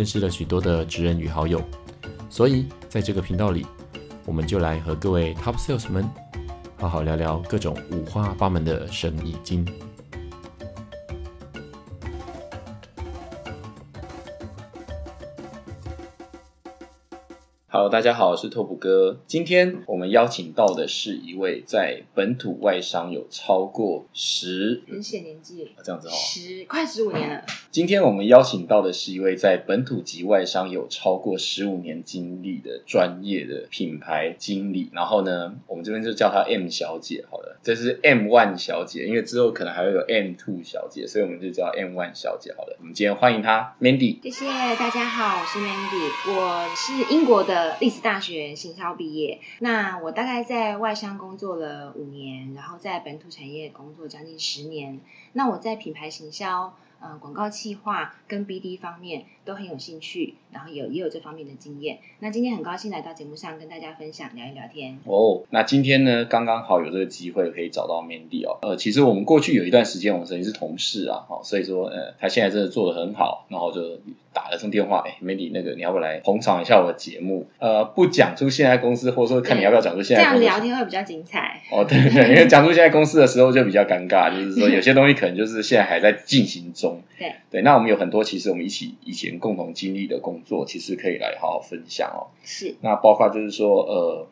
认识了许多的职人与好友，所以在这个频道里，我们就来和各位 Top Sales 们好好聊聊各种五花八门的生意经。Hello，大家好，我是拓普哥。今天我们邀请到的是一位在本土外商有超过十很显年纪，这样子哦，十快十五年了。今天我们邀请到的是一位在本土及外商有超过十五年经历的专业的品牌经理。然后呢，我们这边就叫她 M 小姐好了。这是 M One 小姐，因为之后可能还会有 M Two 小姐，所以我们就叫 M One 小姐好了。我们今天欢迎她 Mandy。谢谢大家好，我是 Mandy，我是英国的呃历史大学行销毕业。那我大概在外商工作了五年，然后在本土产业工作将近十年。那我在品牌行销。呃，广告企划跟 BD 方面都很有兴趣，然后有也有这方面的经验。那今天很高兴来到节目上跟大家分享聊一聊天。哦，那今天呢，刚刚好有这个机会可以找到 Mandy 哦。呃，其实我们过去有一段时间我们曾经是同事啊，哈，所以说呃，他现在真的做的很好，然后就打了通电话，哎，Mandy 那个你要不来捧场一下我的节目？呃，不讲出现在公司，或者说看你要不要讲出现在。这样聊天会比较精彩。哦，对对，因为讲出现在公司的时候就比较尴尬，就是说有些东西可能就是现在还在进行中。对对，那我们有很多其实我们一起以前共同经历的工作，其实可以来好好分享哦。是，那包括就是说，呃，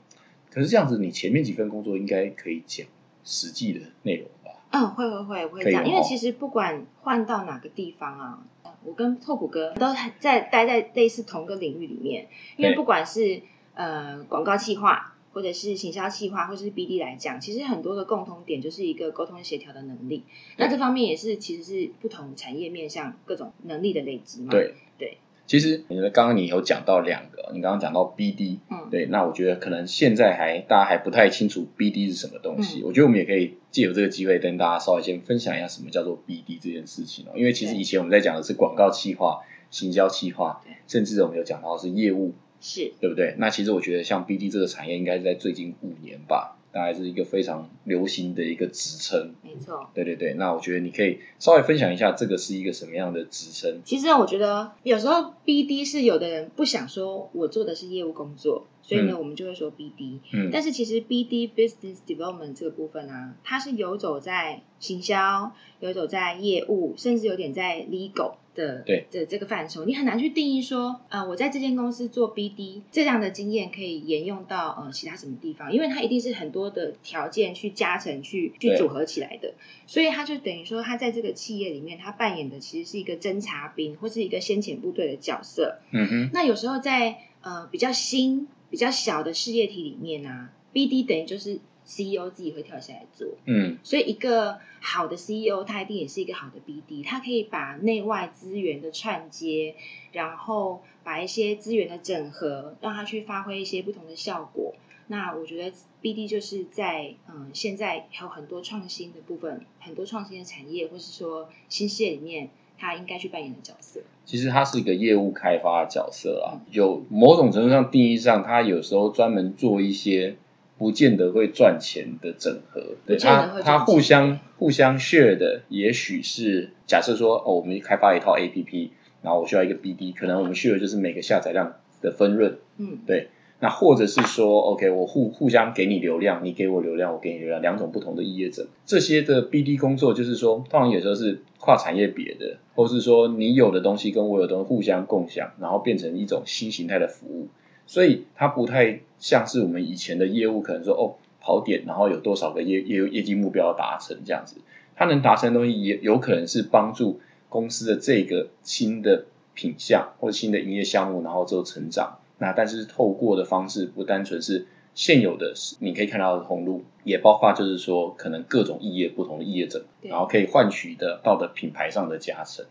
可是这样子，你前面几份工作应该可以讲实际的内容吧？嗯，会会会会讲，因为其实不管换到哪个地方啊，我跟透谷哥都在待在类似同个领域里面，因为不管是呃广告企划。或者是行销企划，或者是 BD 来讲，其实很多的共通点就是一个沟通协调的能力。那这方面也是其实是不同产业面向各种能力的累积嘛。对对，其实你刚刚你有讲到两个，你刚刚讲到 BD，嗯，对，那我觉得可能现在还大家还不太清楚 BD 是什么东西。我觉得我们也可以借由这个机会跟大家稍微先分享一下什么叫做 BD 这件事情哦。因为其实以前我们在讲的是广告企划、行销企划，甚至我们有讲到是业务。是对不对？那其实我觉得像 BD 这个产业，应该是在最近五年吧，大概是一个非常流行的一个职称。没错，对对对。那我觉得你可以稍微分享一下，这个是一个什么样的职称？其实我觉得有时候 BD 是有的人不想说我做的是业务工作，所以呢，我们就会说 BD。嗯。但是其实 BD Business Development 这个部分呢，它是游走在行销，游走在业务，甚至有点在 Legal。的对的这个范畴，你很难去定义说，呃，我在这间公司做 BD 这样的经验可以沿用到呃其他什么地方，因为它一定是很多的条件去加成、去去组合起来的，所以它就等于说，它在这个企业里面，它扮演的其实是一个侦察兵或是一个先遣部队的角色。嗯哼，那有时候在呃比较新、比较小的事业体里面呢，BD 等于就是。CEO 自己会跳下来做，嗯，所以一个好的 CEO，他一定也是一个好的 BD，他可以把内外资源的串接，然后把一些资源的整合，让他去发挥一些不同的效果。那我觉得 BD 就是在嗯，现在还有很多创新的部分，很多创新的产业，或是说新事业里面，他应该去扮演的角色。其实他是一个业务开发角色啊，有某种程度上定义上，他有时候专门做一些。不见得会赚钱的整合，对它它互相互相 share 的，也许是假设说哦，我们开发一套 A P P，然后我需要一个 B D，可能我们 share 就是每个下载量的分润，嗯，对，那或者是说 O K，我互互相给你流量，你给我流量，我给你流量，两种不同的业者，这些的 B D 工作就是说，通常有时候是跨产业别的，或是说你有的东西跟我有的东西互相共享，然后变成一种新形态的服务。所以它不太像是我们以前的业务，可能说哦跑点，然后有多少个业业业绩目标达成这样子。它能达成的东西，也有可能是帮助公司的这个新的品项或者新的营业项目，然后做成长。那但是透过的方式，不单纯是现有的，你可以看到的通路，也包括就是说可能各种异业不同的异业者，然后可以换取的到的品牌上的加成。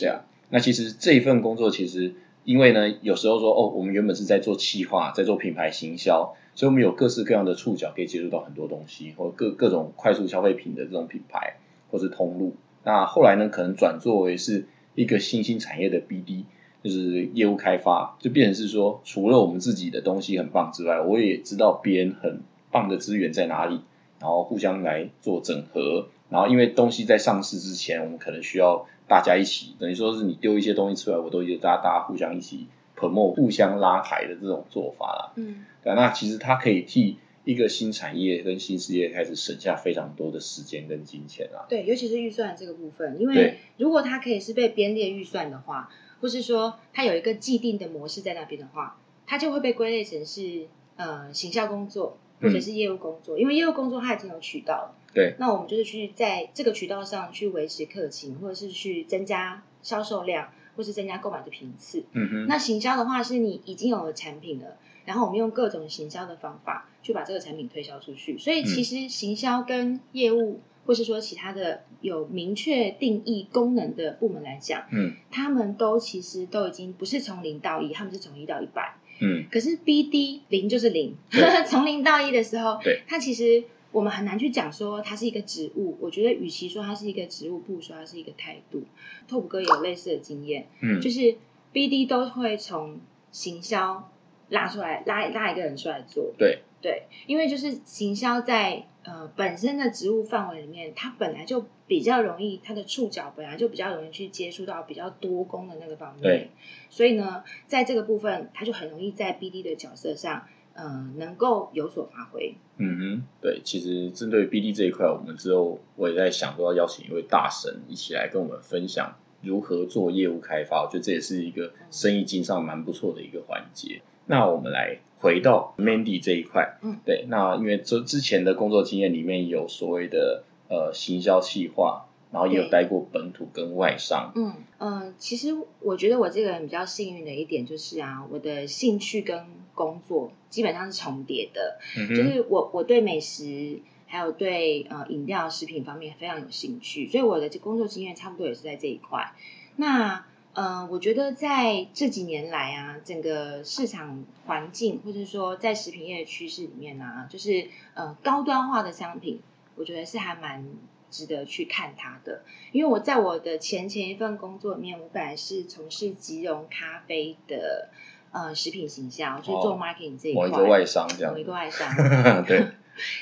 对啊，那其实这一份工作其实。因为呢，有时候说哦，我们原本是在做企划，在做品牌行销，所以我们有各式各样的触角可以接触到很多东西，或各各种快速消费品的这种品牌或是通路。那后来呢，可能转作为是一个新兴产业的 BD，就是业务开发，就变成是说，除了我们自己的东西很棒之外，我也知道别人很棒的资源在哪里，然后互相来做整合。然后因为东西在上市之前，我们可能需要大家一起，等于说是你丢一些东西出来，我都觉得大家大家互相一起 promote，互相拉抬的这种做法啦。嗯，对，那其实它可以替一个新产业跟新事业开始省下非常多的时间跟金钱啊。对，尤其是预算这个部分，因为如果它可以是被编列预算的话，或是说它有一个既定的模式在那边的话，它就会被归类成是呃行销工作或者是业务工作，因为业务工作它已经有渠道了。对，那我们就是去在这个渠道上去维持客情，或者是去增加销售量，或是增加购买的频次。嗯哼。那行销的话，是你已经有了产品了，然后我们用各种行销的方法去把这个产品推销出去。所以其实行销跟业务，或是说其他的有明确定义功能的部门来讲，嗯，他们都其实都已经不是从零到一，他们是从一到一百。嗯。可是 BD 零就是零，从零到一的时候，对，它其实。我们很难去讲说它是一个植物，我觉得与其说它是一个植物，不如说它是一个态度。拓普哥有类似的经验，嗯，就是 BD 都会从行销拉出来，拉拉一个人出来做，对对，因为就是行销在呃本身的职务范围里面，它本来就比较容易，它的触角本来就比较容易去接触到比较多功的那个方面，所以呢，在这个部分，它就很容易在 BD 的角色上。嗯，能够有所发挥。嗯哼，对，其实针对 BD 这一块，我们之后我也在想，说要邀请一位大神一起来跟我们分享如何做业务开发。我觉得这也是一个生意经上蛮不错的一个环节。那我们来回到 Mandy 这一块，嗯，对，那因为这之前的工作经验里面有所谓的呃行销企划。然后也有待过本土跟外商。嗯嗯，其实我觉得我这个人比较幸运的一点就是啊，我的兴趣跟工作基本上是重叠的。嗯就是我我对美食还有对呃饮料食品方面非常有兴趣，所以我的这工作经验差不多也是在这一块。那呃，我觉得在这几年来啊，整个市场环境或者说在食品业的趋势里面呢，就是呃高端化的商品，我觉得是还蛮。值得去看它的，因为我在我的前前一份工作里面，我本来是从事即溶咖啡的呃食品形象，就是做 marketing 这一块，某一个外商这样，某一个外商。对。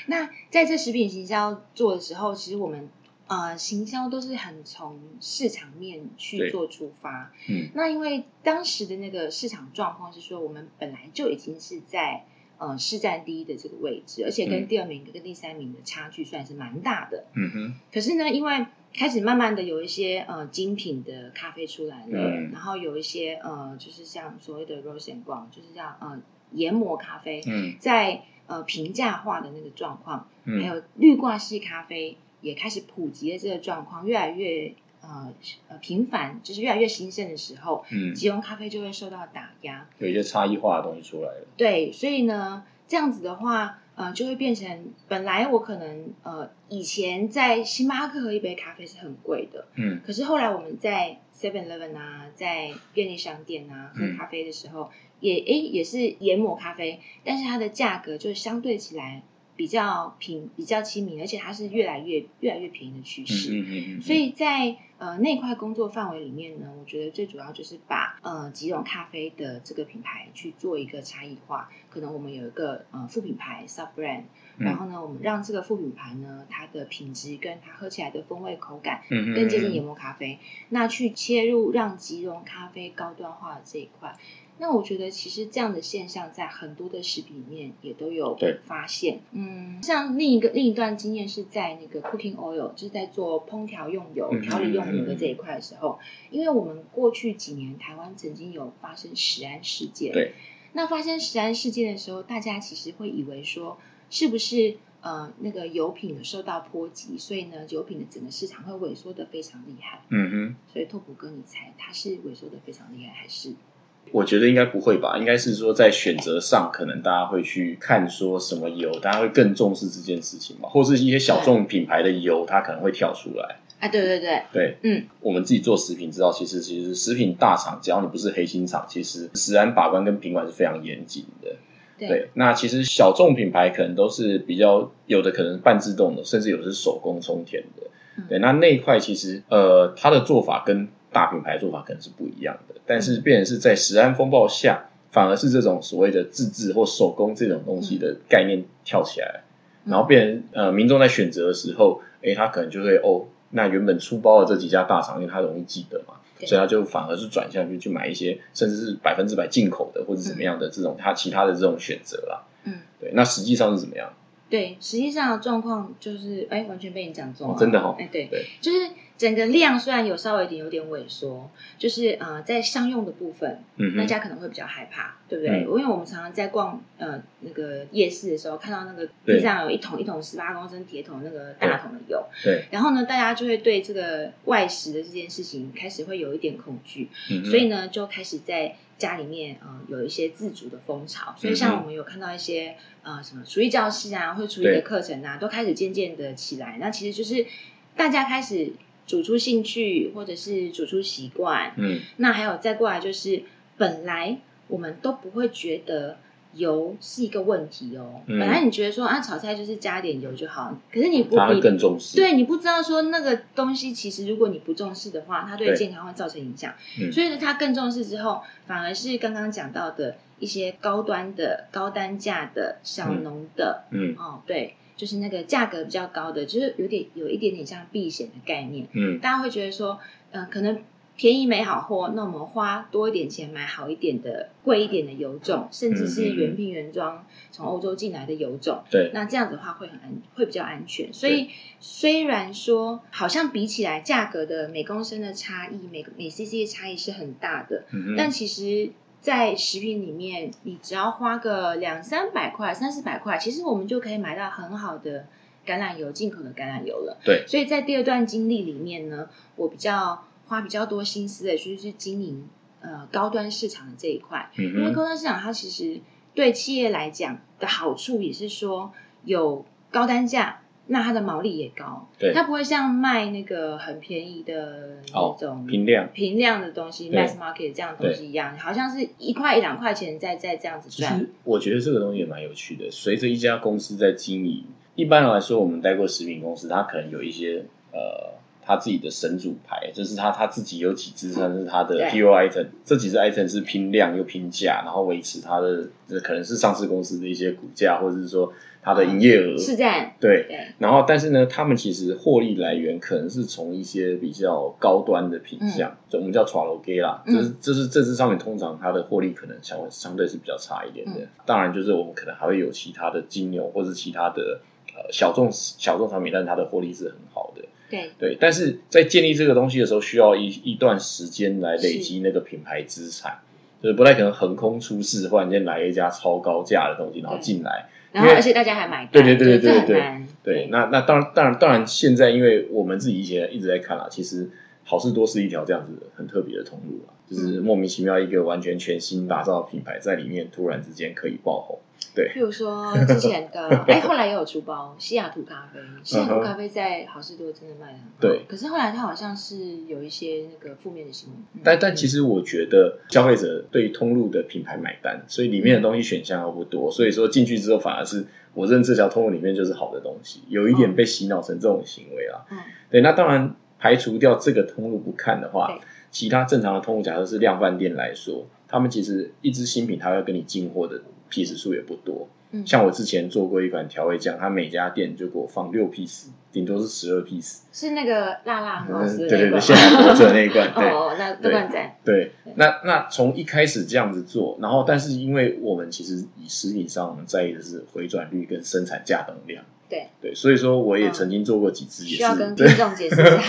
那在这食品行销做的时候，其实我们呃行销都是很从市场面去做出发。嗯。那因为当时的那个市场状况是说，我们本来就已经是在。呃，市占第一的这个位置，而且跟第二名跟第三名的差距算是蛮大的。嗯哼。可是呢，因为开始慢慢的有一些呃精品的咖啡出来了，然后有一些呃，就是像所谓的 rose and ground，就是像呃研磨咖啡，在呃平价化的那个状况，还有绿挂式咖啡也开始普及的这个状况，越来越。呃呃，频繁就是越来越兴盛的时候，嗯，即溶咖啡就会受到打压，有一些差异化的东西出来了。对，所以呢，这样子的话，呃，就会变成本来我可能呃以前在星巴克喝一杯咖啡是很贵的，嗯，可是后来我们在 Seven Eleven 啊，在便利商店啊喝咖啡的时候，也诶也是研磨咖啡，但是它的价格就相对起来。比较平、比较亲民，而且它是越来越、越来越便宜的趋势。嗯嗯嗯。所以在呃那块工作范围里面呢，我觉得最主要就是把呃吉隆咖啡的这个品牌去做一个差异化。可能我们有一个呃副品牌 sub brand，然后呢，我们让这个副品牌呢，它的品质跟它喝起来的风味口感更接近研磨咖啡。那去切入让即溶咖啡高端化的这一块。那我觉得其实这样的现象在很多的食品里面也都有发现。嗯，像另一个另一段经验是在那个 cooking oil，就是在做烹调用油、调理用油的这一块的时候，因为我们过去几年台湾曾经有发生食安事件。对。那发生食安事件的时候，大家其实会以为说，是不是呃那个油品受到波及，所以呢油品的整个市场会萎缩的非常厉害。嗯哼。所以拓普哥，你猜它是萎缩的非常厉害，还是？我觉得应该不会吧，应该是说在选择上，可能大家会去看说什么油，大家会更重视这件事情嘛，或是一些小众品牌的油，它可能会跳出来。啊，对对对，对，嗯，我们自己做食品知道，其实其实食品大厂，只要你不是黑心厂，其实食安把关跟品管是非常严谨的。对，那其实小众品牌可能都是比较有的，可能半自动的，甚至有的是手工充填的。对，那那一块其实呃，它的做法跟大品牌做法可能是不一样的，但是变成是在食安风暴下，反而是这种所谓的自制或手工这种东西的概念跳起来，然后变成呃，民众在选择的时候，哎，他可能就会哦，那原本出包的这几家大厂，因为他容易记得嘛。所以他就反而是转向去去买一些甚至是百分之百进口的或者怎么样的这种他其他的这种选择啦。嗯，对，那实际上是怎么样？对，实际上的状况就是哎，完全被你讲中了，真的哈。哎，对，就是。整个量虽然有稍微一点有点萎缩，就是呃，在商用的部分，嗯大家可能会比较害怕，对不对？因为我们常常在逛呃那个夜市的时候，看到那个地上有一桶一桶十八公升铁桶那个大桶的油，对。然后呢，大家就会对这个外食的这件事情开始会有一点恐惧，所以呢，就开始在家里面呃有一些自主的风潮。所以像我们有看到一些呃什么厨艺教室啊，或者厨艺的课程啊，都开始渐渐的起来。那其实就是大家开始。煮出兴趣，或者是煮出习惯，嗯，那还有再过来就是，本来我们都不会觉得油是一个问题哦。嗯本来你觉得说啊，炒菜就是加点油就好，可是你不，你更重视。对你不知道说那个东西，其实如果你不重视的话，它对健康会造成影响。嗯所以呢，它更重视之后，反而是刚刚讲到的一些高端的、高单价的小农的，嗯，哦，对。就是那个价格比较高的，就是有点有一点点像避险的概念。嗯，大家会觉得说，嗯，可能便宜没好货，那我们花多一点钱买好一点的、贵一点的油种，甚至是原瓶原装从欧洲进来的油种。对，那这样子的话会很安，会比较安全。所以虽然说好像比起来价格的每公升的差异，每每 CC 的差异是很大的，但其实。在食品里面，你只要花个两三百块、三四百块，其实我们就可以买到很好的橄榄油，进口的橄榄油了。对，所以在第二段经历里面呢，我比较花比较多心思的，就是经营呃高端市场的这一块。嗯因为高端市场它其实对企业来讲的好处也是说有高单价。那它的毛利也高，对，它不会像卖那个很便宜的那种平量平量的东西，mass market 这样的东西一样，好像是一块一两块钱在在这样子赚。我觉得这个东西也蛮有趣的。随着一家公司在经营，一般来说，我们待过食品公司，它可能有一些呃。他自己的神主牌，就是他他自己有几支算是他的 hero item，这几支 item 是拼量又拼价，然后维持它的可能是上市公司的一些股价，或者是说它的营业额。是这样。对，然后但是呢，他们其实获利来源可能是从一些比较高端的品相，就我们叫 t r a l o g a 啦，就是就是这支上面通常它的获利可能相相对是比较差一点的。当然，就是我们可能还会有其他的金牛或者其他的呃小众小众产品，但是它的获利是很好的。对。对，但是在建立这个东西的时候，需要一一段时间来累积那个品牌资产，就是不太可能横空出世，忽然间来一家超高价的东西，然后进来，然后而且大家还买，对对对对对对对，那那当然当然当然，现在因为我们自己以前一直在看啊，其实好事多是一条这样子很特别的通路啊，就是莫名其妙一个完全全新打造的品牌在里面突然之间可以爆红。对，比如说之前的，哎，后来也有出包西雅图咖啡，西雅图咖啡在好事多真的卖的很好。对，可是后来它好像是有一些那个负面的新闻。但但其实我觉得消费者对通路的品牌买单，所以里面的东西选项又不多，所以说进去之后反而是我认这条通路里面就是好的东西，有一点被洗脑成这种行为啊。嗯，对，那当然排除掉这个通路不看的话，其他正常的通路，假设是量贩店来说，他们其实一支新品，他要跟你进货的。piece 数也不多，像我之前做过一款调味酱，他每家店就给我放六 piece，顶多是十二 piece，是那个辣辣很好吃的对对对，现在活着那一罐，哦，那那罐在，对，那那从一开始这样子做，然后但是因为我们其实以食品上我们在意的是回转率跟生产价等量，对。对，所以说我也曾经做过几支，也是需要跟 听众解释一下。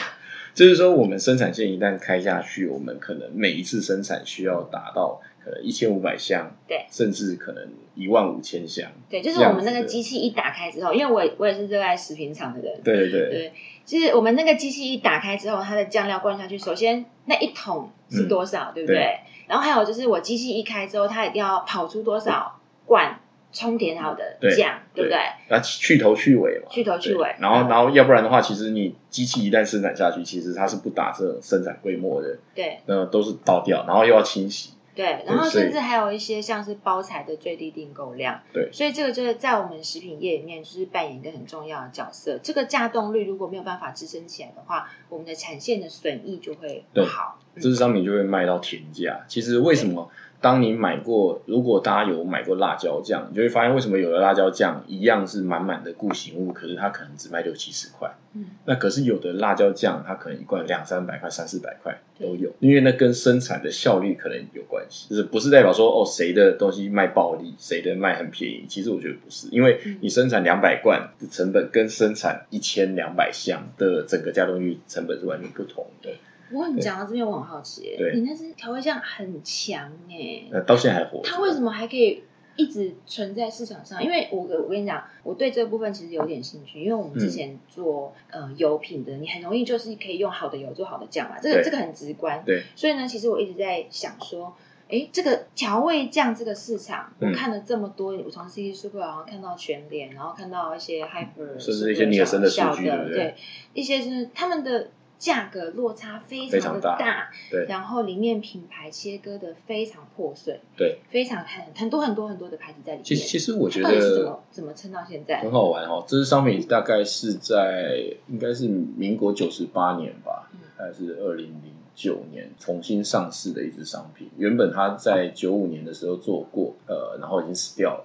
就是说，我们生产线一旦开下去，我们可能每一次生产需要达到可能一千五百箱，对，甚至可能一万五千箱。对，就是我们那个机器一打开之后，因为我我也是热爱食品厂的人，对对对，对，就是我们那个机器一打开之后，它的酱料灌下去，首先那一桶是多少，对不对？然后还有就是我机器一开之后，它一定要跑出多少罐充填好的酱，对不对？那去头去尾嘛，去头去尾。然后，然后要不然的话，其实你机器一旦生产下去，其实它是不打这种生产规模的，对，那都是倒掉，然后又要清洗。对，然后甚至还有一些像是包材的最低订购量，对，所以这个就是在我们食品业里面就是扮演一个很重要的角色。这个价动率如果没有办法支撑起来的话，我们的产线的损益就会不好，这支商品就会卖到天价。其实为什么？当你买过，如果大家有买过辣椒酱，你就会发现为什么有的辣椒酱一样是满满的固形物，可是它可能只卖六七十块。嗯，那可是有的辣椒酱，它可能一罐两三百块、三四百块都有，因为那跟生产的效率可能有关系，就是不是代表说哦谁的东西卖暴利，谁的卖很便宜。其实我觉得不是，因为你生产两百罐的成本跟生产一千两百箱的整个加工率成本是完全不同的。不过你讲到这边，我很好奇，你那支调味酱很强哎，呃，到现在还活。它为什么还可以一直存在市场上？因为我我跟你讲，我对这部分其实有点兴趣，因为我们之前做呃油品的，你很容易就是可以用好的油做好的酱嘛，这个这个很直观。对，所以呢，其实我一直在想说，哎，这个调味酱这个市场，我看了这么多，我从 C C Super 然后看到全联，然后看到一些 Hyper，甚至一些尼尔森的数据，对，一些是他们的。价格落差非常的大，对，然后里面品牌切割的非常破碎，对，非常很很多很多很多的牌子在里面。其实其实我觉得怎么怎么撑到现在很好玩哦。这支商品大概是在应该是民国九十八年吧，还是二零零九年重新上市的一支商品。原本它在九五年的时候做过，呃，然后已经死掉了。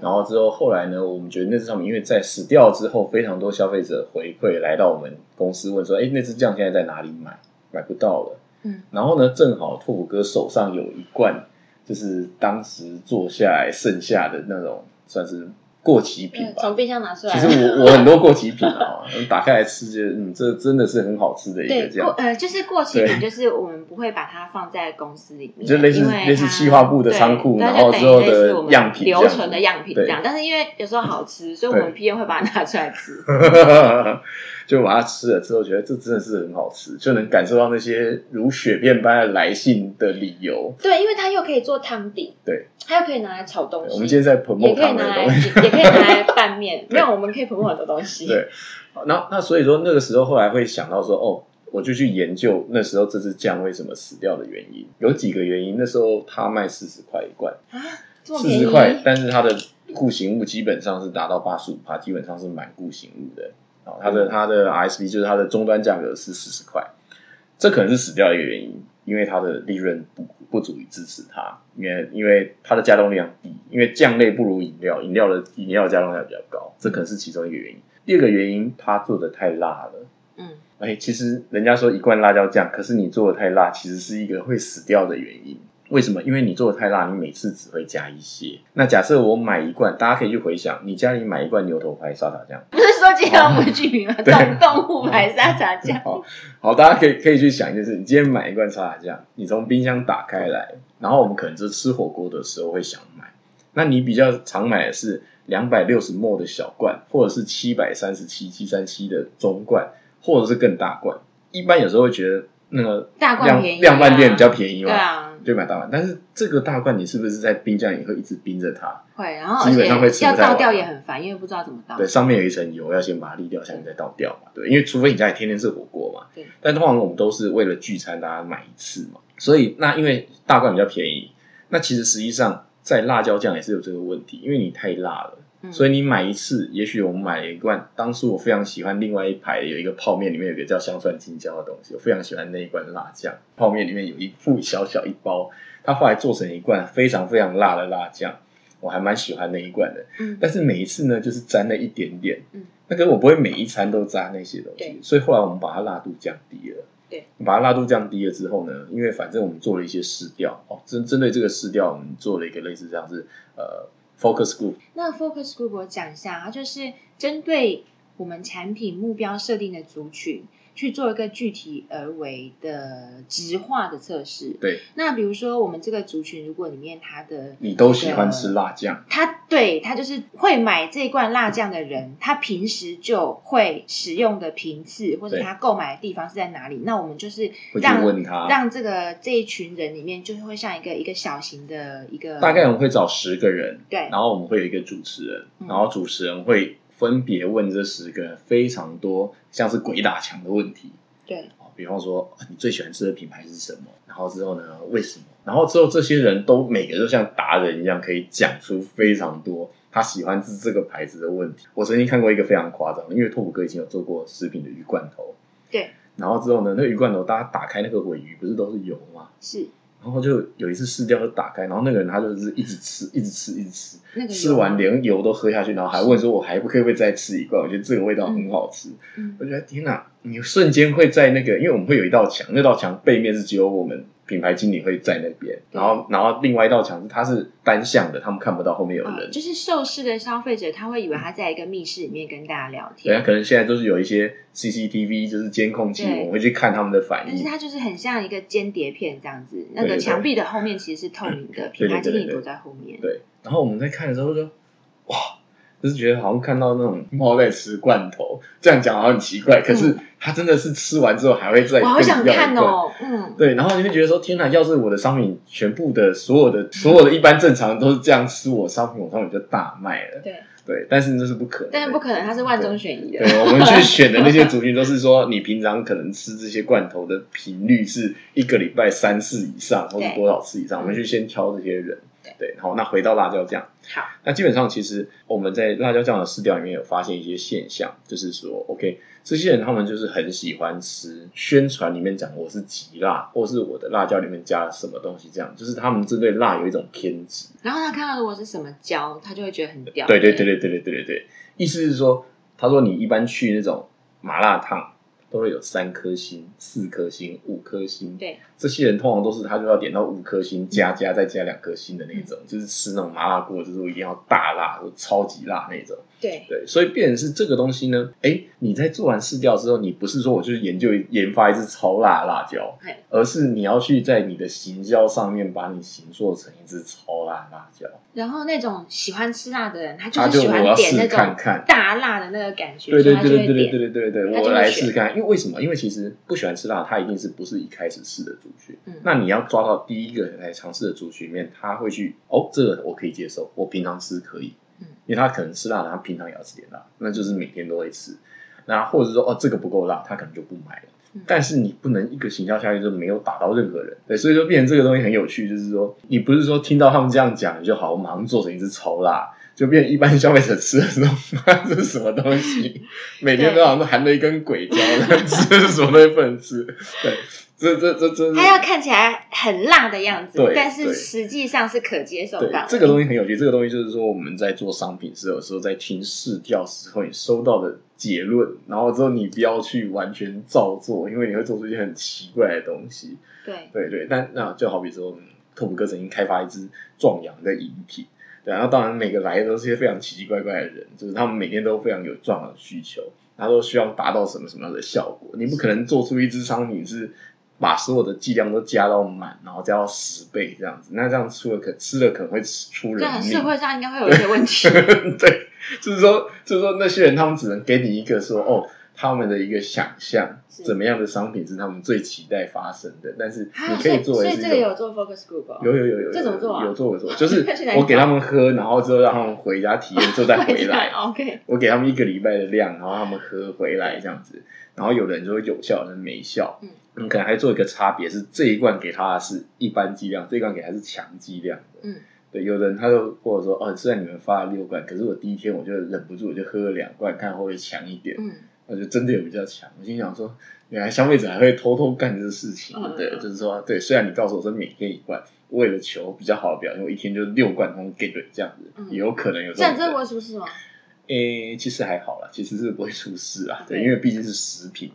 然后之后，后来呢？我们觉得那只上面，因为在死掉之后，非常多消费者回馈来到我们公司问说：“哎，那只酱现在在哪里买？买不到了。”嗯，然后呢，正好拓普哥手上有一罐，就是当时做下来剩下的那种，算是。过期品吧，从冰箱拿出来。其实我 我很多过期品啊，打开来吃，就嗯，这真的是很好吃的一个这样。呃，就是过期品，就是我们不会把它放在公司里面，就类似类似企划部的仓库，然后之后的样品留存的样品这样。但是因为有时候好吃，所以我们 P N 会把它拿出来吃。就把它吃了之后，觉得这真的是很好吃，就能感受到那些如雪片般的来信的理由。对，因为它又可以做汤底，对，它又可以拿来炒东西。我们今天在捧也可以拿来，也可以拿来拌面。没有，我们可以捧很多东西。对，那那所以说那个时候后来会想到说，哦，我就去研究那时候这支酱为什么死掉的原因。有几个原因，那时候它卖四十块一罐啊，四十块，但是它的固形物基本上是达到八十五帕，基本上是满固形物的。哦，它的它的 RSP 就是它的终端价格是四十块，这可能是死掉的一个原因，因为它的利润不不足以支持它，因为因为它的加动量低，因为酱类不如饮料，饮料的饮料加动量比较高，这可能是其中一个原因。第二个原因，它做的太辣了。嗯，哎，其实人家说一罐辣椒酱，可是你做的太辣，其实是一个会死掉的原因。为什么？因为你做的太辣，你每次只会加一些。那假设我买一罐，大家可以去回想，你家里买一罐牛头牌沙茶酱，不是说今天我们去名吗？动动物牌沙茶酱。好，好，大家可以可以去想一件事：你今天买一罐沙茶酱，你从冰箱打开来，然后我们可能就吃火锅的时候会想买。那你比较常买的是两百六十沫的小罐，或者是七百三十七七三七的中罐，或者是更大罐。一般有时候会觉得那个大罐便宜，量贩店比较便宜嘛。对啊。就买大罐，但是这个大罐你是不是在冰箱里会一直冰着它？会，然后基本上会要倒掉也很烦，因为不知道怎么倒。对，上面有一层油，要先把它沥掉，下面再倒掉嘛。对，因为除非你家里天天吃火锅嘛。对。但通常我们都是为了聚餐，大家买一次嘛。所以那因为大罐比较便宜，那其实实际上在辣椒酱也是有这个问题，因为你太辣了。所以你买一次，也许我们买了一罐。当初我非常喜欢另外一排有一个泡面，里面有个叫香蒜青椒的东西，我非常喜欢那一罐辣酱。泡面里面有一副小小一包，它后来做成一罐非常非常辣的辣酱，我还蛮喜欢那一罐的。嗯，但是每一次呢，就是沾了一点点。嗯，那个我不会每一餐都沾那些东西。所以后来我们把它辣度降低了。对，把它辣度降低了之后呢，因为反正我们做了一些试调哦，针针对这个试调，我们做了一个类似这样子呃。Focus Group，那 Focus Group 我讲一下，它就是针对我们产品目标设定的族群，去做一个具体而为的直化的测试。对，那比如说我们这个族群，如果里面他的你都喜欢吃辣酱，他对他就是会买这一罐辣酱的人，他平时就会使用的频次或者他购买的地方是在哪里？那我们就是让问他，让这个这一群人里面，就是会像一个一个小型的一个，大概我们会找十个人，对，然后我们会有一个主持人，然后主持人会。分别问这十个人非常多像是鬼打墙的问题，对，比方说你最喜欢吃的品牌是什么？然后之后呢，为什么？然后之后这些人都每个都像达人一样，可以讲出非常多他喜欢吃这个牌子的问题。我曾经看过一个非常夸张，因为拓普哥以前有做过食品的鱼罐头，对，然后之后呢，那个鱼罐头大家打开那个尾鱼不是都是油吗？是。然后就有一次试掉，就打开，然后那个人他就是一直吃，一直吃，一直吃，吃完连油都喝下去，然后还问说：“我还不可以不可以再吃一罐？”我觉得这个味道很好吃。我觉得天哪，你瞬间会在那个，因为我们会有一道墙，那道墙背面是只有我们。品牌经理会在那边，然后，然后另外一道墙它是单向的，他们看不到后面有人。就是受试的消费者，他会以为他在一个密室里面跟大家聊天。对，可能现在都是有一些 CCTV，就是监控器，我们会去看他们的反应。但是它就是很像一个间谍片这样子，那个墙壁的后面其实是透明的，品牌经理躲在后面。对，然后我们在看的时候就哇。就是觉得好像看到那种猫在吃罐头，这样讲好像很奇怪，可是它真的是吃完之后还会再。我好想看哦，嗯，对，然后你会觉得说，天哪！要是我的商品全部的所有的所有的一般正常都是这样吃，我商品我商品就大卖了。对对，但是那是不可能，但是不可能，它是万中选一的。对，我们去选的那些族群都是说，你平常可能吃这些罐头的频率是一个礼拜三次以上，或者多少次以上，我们去先挑这些人。对，好，那回到辣椒酱。好，那基本上其实我们在辣椒酱的试调里面有发现一些现象，就是说，OK，这些人他们就是很喜欢吃，宣传里面讲我是极辣，或是我的辣椒里面加了什么东西，这样就是他们针对辣有一种偏执。然后他看到如果是什么椒，他就会觉得很屌。对对对对对对对对对，意思是说，他说你一般去那种麻辣烫。都会有三颗星、四颗星、五颗星。对，这些人通常都是他就要点到五颗星，加加再加两颗星的那种，就是吃那种麻辣锅，就是一定要大辣、超级辣那种。对对，所以变成是这个东西呢，哎，你在做完试调之后，你不是说我就是研究研发一支超辣辣椒，而是你要去在你的行销上面把你行做成一支超辣辣椒。然后那种喜欢吃辣的人，他就是喜欢点那种大辣的那个感觉。对对对对对对对对对对，我来试试看。因为为什么？因为其实不喜欢吃辣，他一定是不是一开始试的族群。那你要抓到第一个来尝试的族群里面，他会去哦，这个我可以接受，我平常吃可以。因为他可能吃辣的，他平常也要吃点辣，那就是每天都会吃。那或者说哦，这个不够辣，他可能就不买了。但是你不能一个行销下去就没有打到任何人，对，所以说变成这个东西很有趣，就是说你不是说听到他们这样讲就好，我马上做成一只超辣，就变一般消费者吃的时候，这 是什么东西？每天都好像含了一根鬼胶，吃什么东西不能吃？对。这这这这，它要看起来很辣的样子，但是实际上是可接受的。这个东西很有趣，这个东西就是说我们在做商品时，有时候在听试调时候，你收到的结论，然后之后你不要去完全照做，因为你会做出一些很奇怪的东西。对对对，但那就好比说，拓普哥曾经开发一支壮阳的饮品，对，然后当然每个来的都是些非常奇奇怪怪的人，就是他们每天都非常有壮的需求，他都希望达到什么什么样的效果，你不可能做出一支商品是。把所有的剂量都加到满，然后加到十倍这样子，那这样出了可吃了可能会出人命。社会上应该会有一些问题。对，就是说，就是说，那些人他们只能给你一个说，哦，他们的一个想象，怎么样的商品是他们最期待发生的。但是你可以做，所以这个有做 focus group，有有有有，这怎么做？有做有做，就是我给他们喝，然后之后让他们回家体验，之后再回来。OK，我给他们一个礼拜的量，然后他们喝回来这样子，然后有的人就会有效，有人没效。嗯。你可能还做一个差别，是这一罐给他是一般剂量，这一罐给他是强剂量的。嗯，对，有人他就或者说，哦，虽然你们发了六罐，可是我第一天我就忍不住，我就喝了两罐，看会不会强一点。嗯，我就真的有比较强。我心想说，原来消费者还会偷偷干这个事情。对，就是说，对，虽然你告诉我说每天一罐，为了求比较好的表现，我一天就六罐通给对这样子，也有可能有。这样真的会出事吗？诶，其实还好啦，其实是不会出事啊。对，因为毕竟是食品。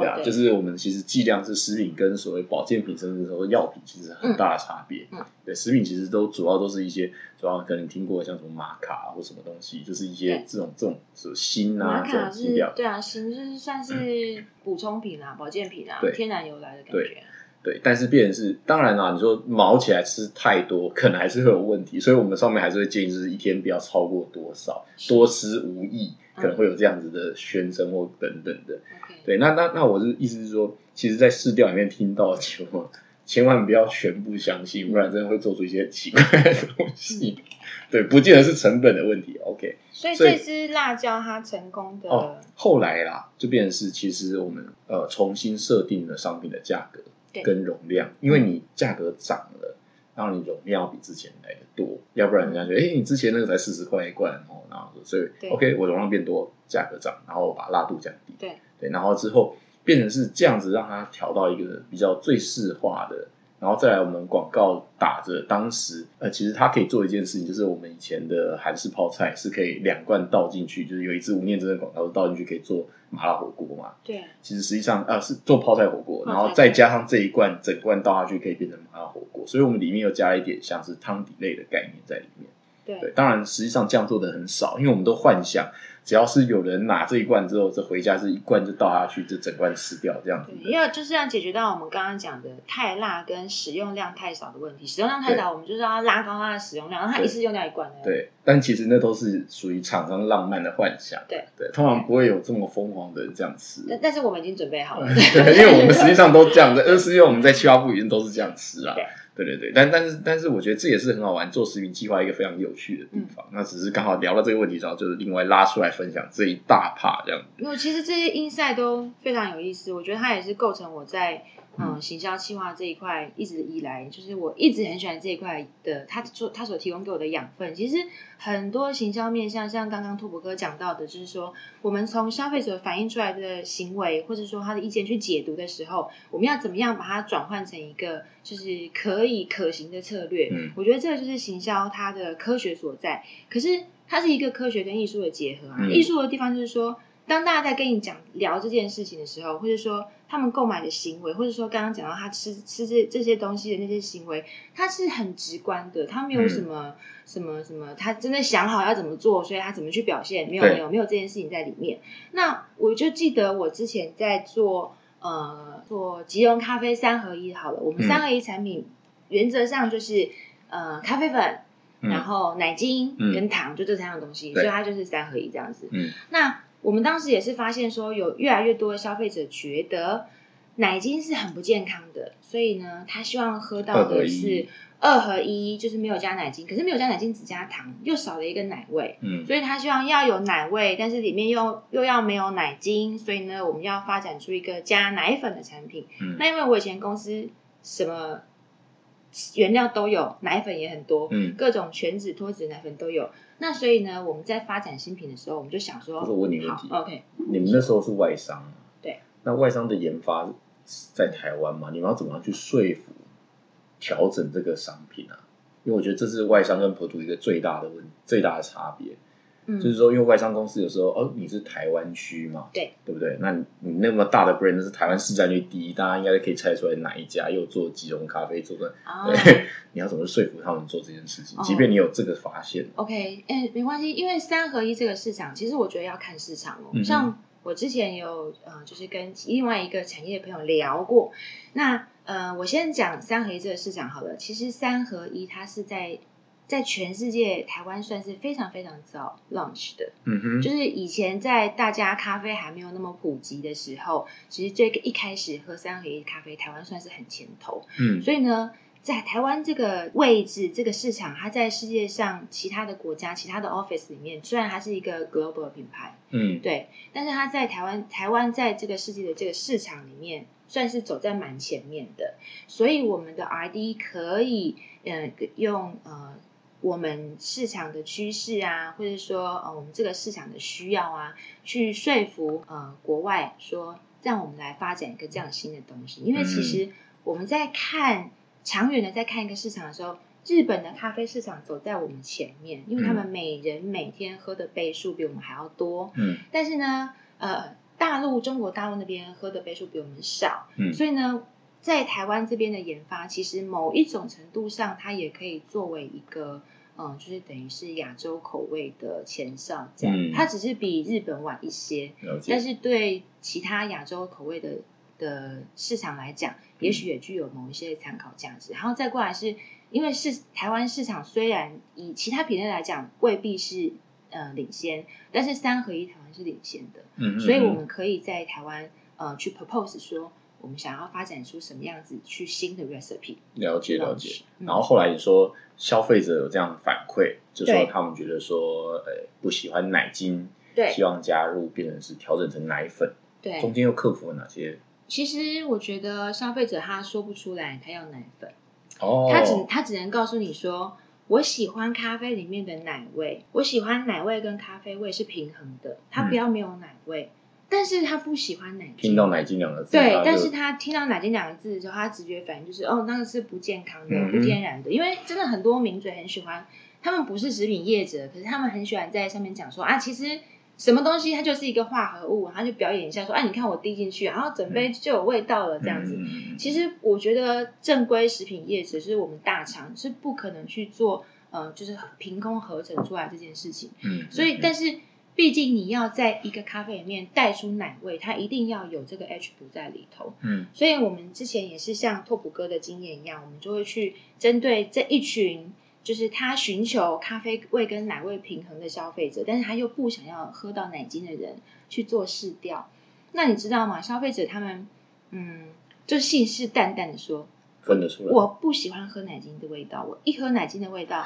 对啊，就是我们其实剂量是食品跟所谓保健品甚至说药品其实很大的差别。嗯，对，食品其实都主要都是一些主要可能听过像什么玛卡或什么东西，就是一些这种这种什么锌啊这种剂量。对啊，锌就是算是补充品啊，保健品啊，天然由来的感觉。对，但是变成是当然啦，你说毛起来吃太多，可能还是会有问题，所以我们上面还是会建议，就是一天不要超过多少，多吃无益，可能会有这样子的宣称或等等的。对，那那那我是意思是说，其实，在试调里面听到情况，千万不要全部相信，不然真的会做出一些奇怪的东西。对，不见得是成本的问题。OK，所以这支辣椒它成功的哦，后来啦，就变成是其实我们呃重新设定了商品的价格。跟容量，因为你价格涨了，然后你容量要比之前来的多，要不然人家觉得，哎，你之前那个才四十块一罐哦，然后所以 OK，我容量变多，价格涨，然后把辣度降低，对对，然后之后变成是这样子，让它调到一个比较最适化的。然后再来，我们广告打着当时，呃，其实它可以做一件事情，就是我们以前的韩式泡菜是可以两罐倒进去，就是有一支吴念真的广告倒进去可以做麻辣火锅嘛。对。其实实际上，呃，是做泡菜火锅，然后再加上这一罐整罐倒下去可以变成麻辣火锅，所以我们里面又加了一点像是汤底类的概念在里面。对。当然，实际上这样做的很少，因为我们都幻想。只要是有人拿这一罐之后，这回家是一罐就倒下去，就整罐吃掉这样子。要就是要解决到我们刚刚讲的太辣跟使用量太少的问题。使用量太少，我们就是要拉高它的使用量，让它一次用掉一罐。对，但其实那都是属于厂商浪漫的幻想。对对，通常不会有这么疯狂的人这样吃。但但是我们已经准备好了，对，因为我们实际上都这样的，而是因为我们在七八部已经都是这样吃啊。对对对对，但但是但是，我觉得这也是很好玩做食品计划一个非常有趣的地方。那只是刚好聊到这个问题之后，就是另外拉出来分享这一大趴这样。因为其实这些 inside 都非常有意思，我觉得它也是构成我在。嗯，行销企划这一块一直以来，就是我一直很喜欢这一块的，他所他所提供给我的养分。其实很多行销面向，像刚刚拓普哥讲到的，就是说我们从消费者反映出来的行为，或者说他的意见去解读的时候，我们要怎么样把它转换成一个就是可以可行的策略？嗯，我觉得这个就是行销它的科学所在。可是它是一个科学跟艺术的结合啊。艺术的地方就是说。当大家在跟你讲聊这件事情的时候，或者说他们购买的行为，或者说刚刚讲到他吃吃这这些东西的那些行为，他是很直观的，他没有什么什么什么，他真的想好要怎么做，所以他怎么去表现，没有没有没有这件事情在里面。那我就记得我之前在做呃做即溶咖啡三合一好了，我们三合一产品原则上就是呃咖啡粉，然后奶精跟糖，就这三样东西，所以它就是三合一这样子。嗯，那。我们当时也是发现说，有越来越多的消费者觉得奶精是很不健康的，所以呢，他希望喝到的是二合一，就是没有加奶精，可是没有加奶精只加糖，又少了一个奶味。嗯，所以他希望要有奶味，但是里面又又要没有奶精，所以呢，我们要发展出一个加奶粉的产品。嗯，那因为我以前公司什么原料都有，奶粉也很多，嗯，各种全脂、脱脂奶粉都有。那所以呢，我们在发展新品的时候，我们就想说，我问你问题，OK？你们那时候是外商，对？那外商的研发在台湾嘛？你们要怎么样去说服调整这个商品啊？因为我觉得这是外商跟普土一个最大的问最大的差别。就是说，因为外商公司有时候哦，你是台湾区嘛，对对不对？那你那么大的 brand 是台湾市占率第一，大家应该可以猜出来哪一家又做即溶咖啡做的。对，你要怎么说服他们做这件事情？即便你有这个发现，OK，哎，没关系，因为三合一这个市场，其实我觉得要看市场哦。像我之前有呃，就是跟另外一个产业的朋友聊过，那呃，我先讲三合一这个市场好了。其实三合一它是在。在全世界，台湾算是非常非常早 launch 的。嗯哼，就是以前在大家咖啡还没有那么普及的时候，其实最一开始喝三合一咖啡，台湾算是很前头。嗯，所以呢，在台湾这个位置、这个市场，它在世界上其他的国家、其他的 office 里面，虽然它是一个 global 品牌，嗯，对，但是它在台湾，台湾在这个世界的这个市场里面，算是走在蛮前面的。所以我们的 RD 可以，嗯，用呃。我们市场的趋势啊，或者说呃，我们这个市场的需要啊，去说服呃国外说，让我们来发展一个这样新的东西。因为其实我们在看长远的，在看一个市场的时候，日本的咖啡市场走在我们前面，因为他们每人每天喝的杯数比我们还要多。嗯，但是呢，呃。大陆中国大陆那边喝的杯数比我们少，嗯，所以呢，在台湾这边的研发，其实某一种程度上，它也可以作为一个。嗯，就是等于是亚洲口味的前哨站，它只是比日本晚一些，但是对其他亚洲口味的的市场来讲，也许也具有某一些参考价值。然后再过来是因为是台湾市场，虽然以其他品类来讲未必是呃领先，但是三合一台湾是领先的，嗯，所以我们可以在台湾呃去 propose 说。我们想要发展出什么样子去新的 recipe？了解了解。然后后来你说消费者有这样反馈，就说他们觉得说，呃，不喜欢奶精，对，希望加入变成是调整成奶粉，对，中间又克服了哪些？其实我觉得消费者他说不出来他要奶粉，哦，他只他只能告诉你说，我喜欢咖啡里面的奶味，我喜欢奶味跟咖啡味是平衡的，他不要没有奶味。但是他不喜欢奶精，听到奶精两个字，对，但是他听到奶精两个字的时候，他直觉反应就是，哦，那个是不健康的、不天然的。因为真的很多名嘴很喜欢，他们不是食品业者，可是他们很喜欢在上面讲说啊，其实什么东西它就是一个化合物，他就表演一下说，哎，你看我滴进去，然后整杯就有味道了这样子。其实我觉得正规食品业者是我们大厂是不可能去做，呃，就是凭空合成出来这件事情。嗯，所以但是。毕竟你要在一个咖啡里面带出奶味，它一定要有这个 H 补在里头。嗯，所以我们之前也是像拓普哥的经验一样，我们就会去针对这一群，就是他寻求咖啡味跟奶味平衡的消费者，但是他又不想要喝到奶精的人去做试调。那你知道吗？消费者他们，嗯，就信誓旦旦的说，分得出来，我不喜欢喝奶精的味道，我一喝奶精的味道，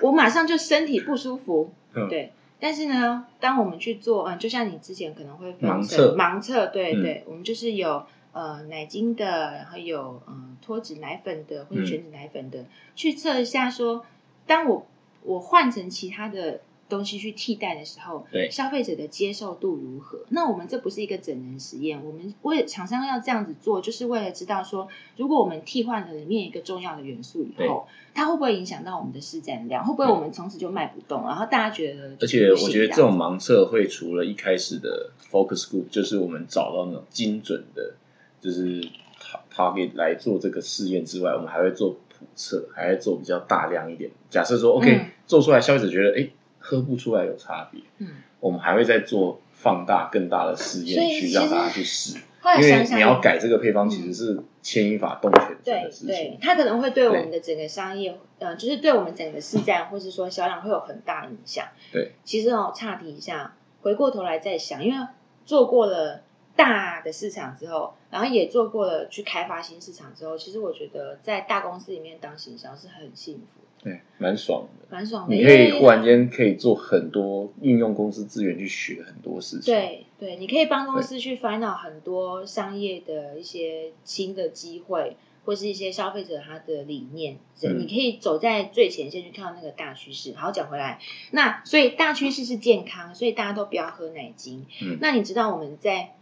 我马上就身体不舒服。对。但是呢，当我们去做，嗯，就像你之前可能会盲测，盲测，对对，我们就是有呃奶精的，然后有嗯脱脂奶粉的或者全脂奶粉的，去测一下说，当我我换成其他的。东西去替代的时候，对消费者的接受度如何？那我们这不是一个整人实验，我们为厂商要这样子做，就是为了知道说，如果我们替换了里面一个重要的元素以后，它会不会影响到我们的市占量？会不会我们从此就卖不动？然后大家觉得，而且我觉得这种盲测会除了一开始的 focus group，就是我们找到那种精准的，就是他他给来做这个试验之外，我们还会做普测，还会做比较大量一点。假设说，OK，做出来消费者觉得，哎。喝不出来有差别，嗯，我们还会再做放大更大的试验，去让大家去试。因为你要改这个配方，其实是牵一发动全身的事情。对，它可能会对我们的整个商业，呃，就是对我们整个市占或是说销量会有很大影响。对，其实哦，岔题一下，回过头来再想，因为做过了大的市场之后，然后也做过了去开发新市场之后，其实我觉得在大公司里面当行销是很幸福。对，蛮爽的，蛮爽的。你可以忽然间可以做很多运用公司资源去学很多事情。对对，你可以帮公司去烦恼很多商业的一些新的机会，或是一些消费者他的理念。你可以走在最前线去看到那个大趋势。好，讲回来，那所以大趋势是健康，所以大家都不要喝奶精。嗯，那你知道我们在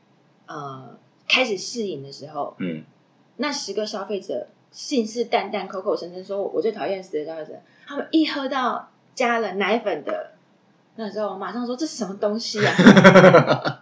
呃开始试饮的时候，嗯，那十个消费者。信誓旦旦、口口声声说，我最讨厌死的消费者。他们一喝到加了奶粉的，那时候马上说这是什么东西啊？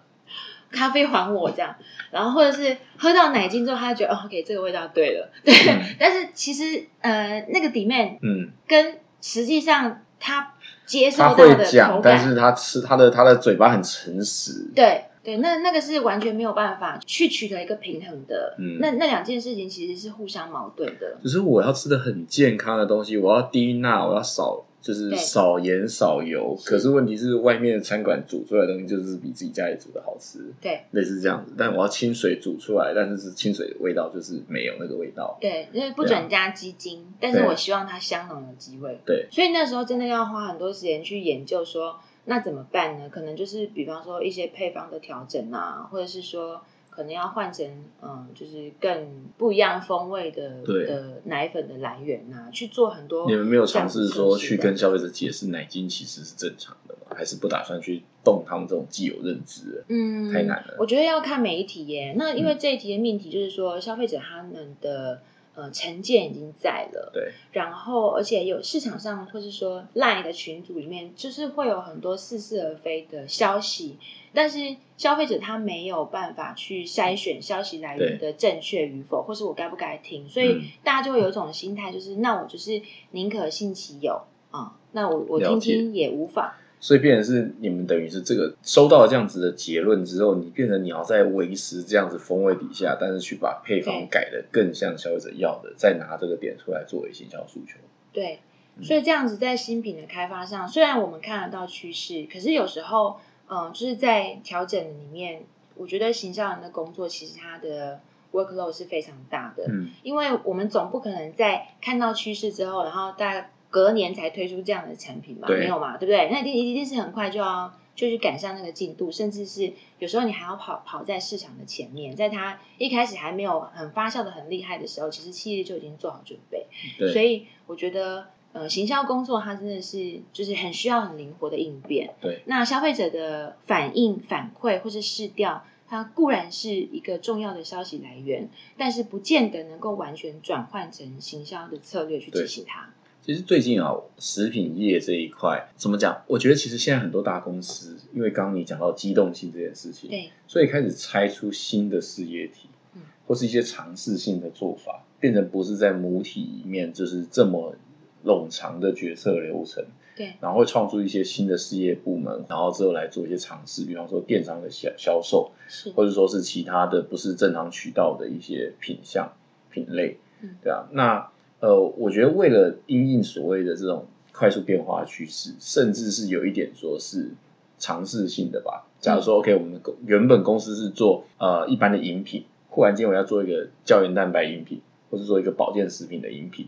咖啡还我这样。然后或者是喝到奶精之后，他觉得哦，OK，这个味道对了。对，但是其实呃，那个底面嗯，跟实际上他接受到的口感，但是他吃他的他的嘴巴很诚实。对。对，那那个是完全没有办法去取得一个平衡的。嗯，那那两件事情其实是互相矛盾的。只是我要吃的很健康的东西，我要低钠，我要少，就是少盐少油。可是问题是，外面的餐馆煮出来的东西就是比自己家里煮的好吃。对，类似这样子。但我要清水煮出来，但是是清水的味道就是没有那个味道。对，因为不准加鸡精，但是我希望它香浓的鸡味。对，所以那时候真的要花很多时间去研究说。那怎么办呢？可能就是比方说一些配方的调整啊，或者是说可能要换成嗯，就是更不一样风味的的奶粉的来源啊，去做很多。你们没有尝试说去跟消费者解释奶精其实是正常的吗？还是不打算去动他们这种既有认知？嗯，太难了。我觉得要看每一题耶。那因为这一题的命题就是说，消费者他们的呃成见已经在了，对，然后而且有市场上或是说 Line 的群组里面，就是会有很多似是而非的消息，但是消费者他没有办法去筛选消息来源的正确与否，或是我该不该听，所以大家就会有一种心态，就是那我就是宁可信其有啊，那我我听听也无妨。所以变成是你们等于是这个收到了这样子的结论之后，你变成你要在维持这样子风味底下，但是去把配方改的更像消费者要的，再拿这个点出来作为行销诉求。对，所以这样子在新品的开发上，虽然我们看得到趋势，可是有时候，嗯，就是在调整里面，我觉得行销人的工作其实他的 workload 是非常大的，嗯，因为我们总不可能在看到趋势之后，然后大家。隔年才推出这样的产品嘛？没有嘛？对不对？那一定一定是很快就要就去赶上那个进度，甚至是有时候你还要跑跑在市场的前面，在它一开始还没有很发酵的很厉害的时候，其实企业就已经做好准备。所以我觉得，呃，行销工作它真的是就是很需要很灵活的应变。对，那消费者的反应反馈或是试调，它固然是一个重要的消息来源，但是不见得能够完全转换成行销的策略去执行它。其实最近啊，食品业这一块怎么讲？我觉得其实现在很多大公司，因为刚刚你讲到机动性这件事情，对，所以开始拆出新的事业体，嗯，或是一些尝试性的做法，变成不是在母体里面就是这么冗长的决策流程，对，然后会创出一些新的事业部门，然后之后来做一些尝试，比方说电商的销销售，是，或者说是其他的不是正常渠道的一些品相品类，嗯，对啊，那。呃，我觉得为了因应所谓的这种快速变化趋势，甚至是有一点说是尝试性的吧。假如说，OK，我们原本公司是做呃一般的饮品，忽然间我要做一个胶原蛋白饮品，或是做一个保健食品的饮品，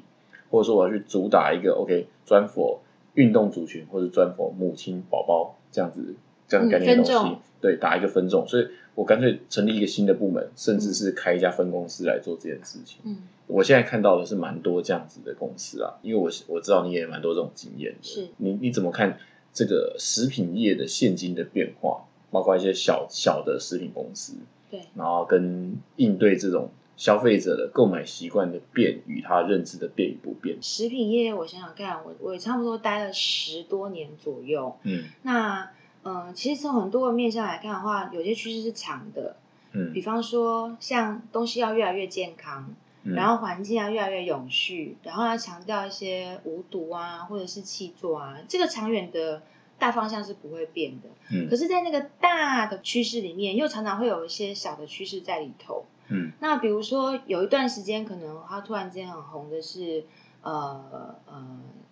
或者说我要去主打一个 OK 专佛运动族群，或者专佛母亲宝宝这样子这样概念东西，对，打一个分众，所以我干脆成立一个新的部门，甚至是开一家分公司来做这件事情。嗯。我现在看到的是蛮多这样子的公司啊，因为我我知道你也蛮多这种经验的。是，你你怎么看这个食品业的现金的变化，包括一些小小的食品公司，对，然后跟应对这种消费者的购买习惯的变与他认知的变与不变。食品业，我想想看，我我也差不多待了十多年左右。嗯，那嗯，其实从很多个面向来看的话，有些趋势是长的。嗯，比方说像东西要越来越健康。然后环境要越来越永续，然后要强调一些无毒啊，或者是气作啊，这个长远的大方向是不会变的。嗯，可是，在那个大的趋势里面，又常常会有一些小的趋势在里头。嗯，那比如说有一段时间，可能它突然间很红的是呃呃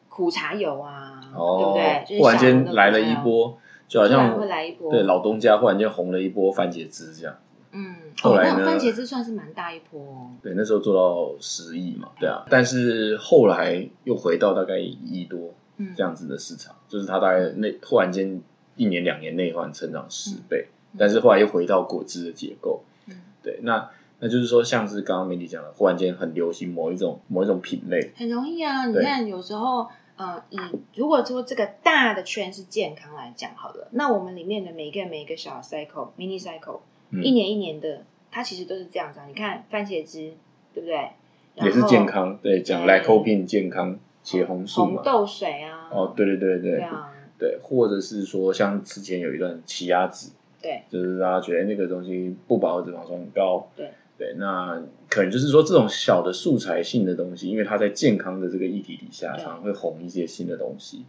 苦茶油啊，对不对？突然间来了一波，就好像会来一波，对老东家忽然间红了一波番茄汁这样。嗯。后来呢？番茄汁算是蛮大一波哦。对，那时候做到十亿嘛，对啊。但是后来又回到大概一亿多这样子的市场，就是它大概那忽然间一年两年内换成长十倍，但是后来又回到果汁的结构。嗯，对，那那就是说，像是刚刚美丽讲的，忽然间很流行某一种某一种品类，很容易啊。你看，有时候呃，以如果说这个大的圈是健康来讲好了，那我们里面的每一个每一个小 cycle mini cycle。一年一年的，它其实都是这样子。你看番茄汁，对不对？也是健康，对，讲莱蔻片健康，茄红素红豆水啊。哦，对对对对。对啊。对，或者是说，像之前有一段奇亚籽，对，就是大家觉得那个东西不饱和脂肪酸很高，对对，那可能就是说这种小的素材性的东西，因为它在健康的这个议题底下，常常会红一些新的东西。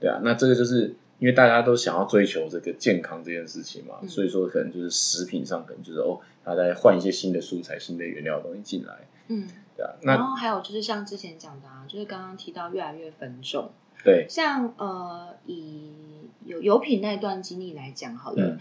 对啊，那这个就是。因为大家都想要追求这个健康这件事情嘛，所以说可能就是食品上可能就是哦，他在换一些新的素材、新的原料东西进来。嗯，对啊。然后还有就是像之前讲的啊，就是刚刚提到越来越分众。对。像呃，以有油品那段经历来讲好了，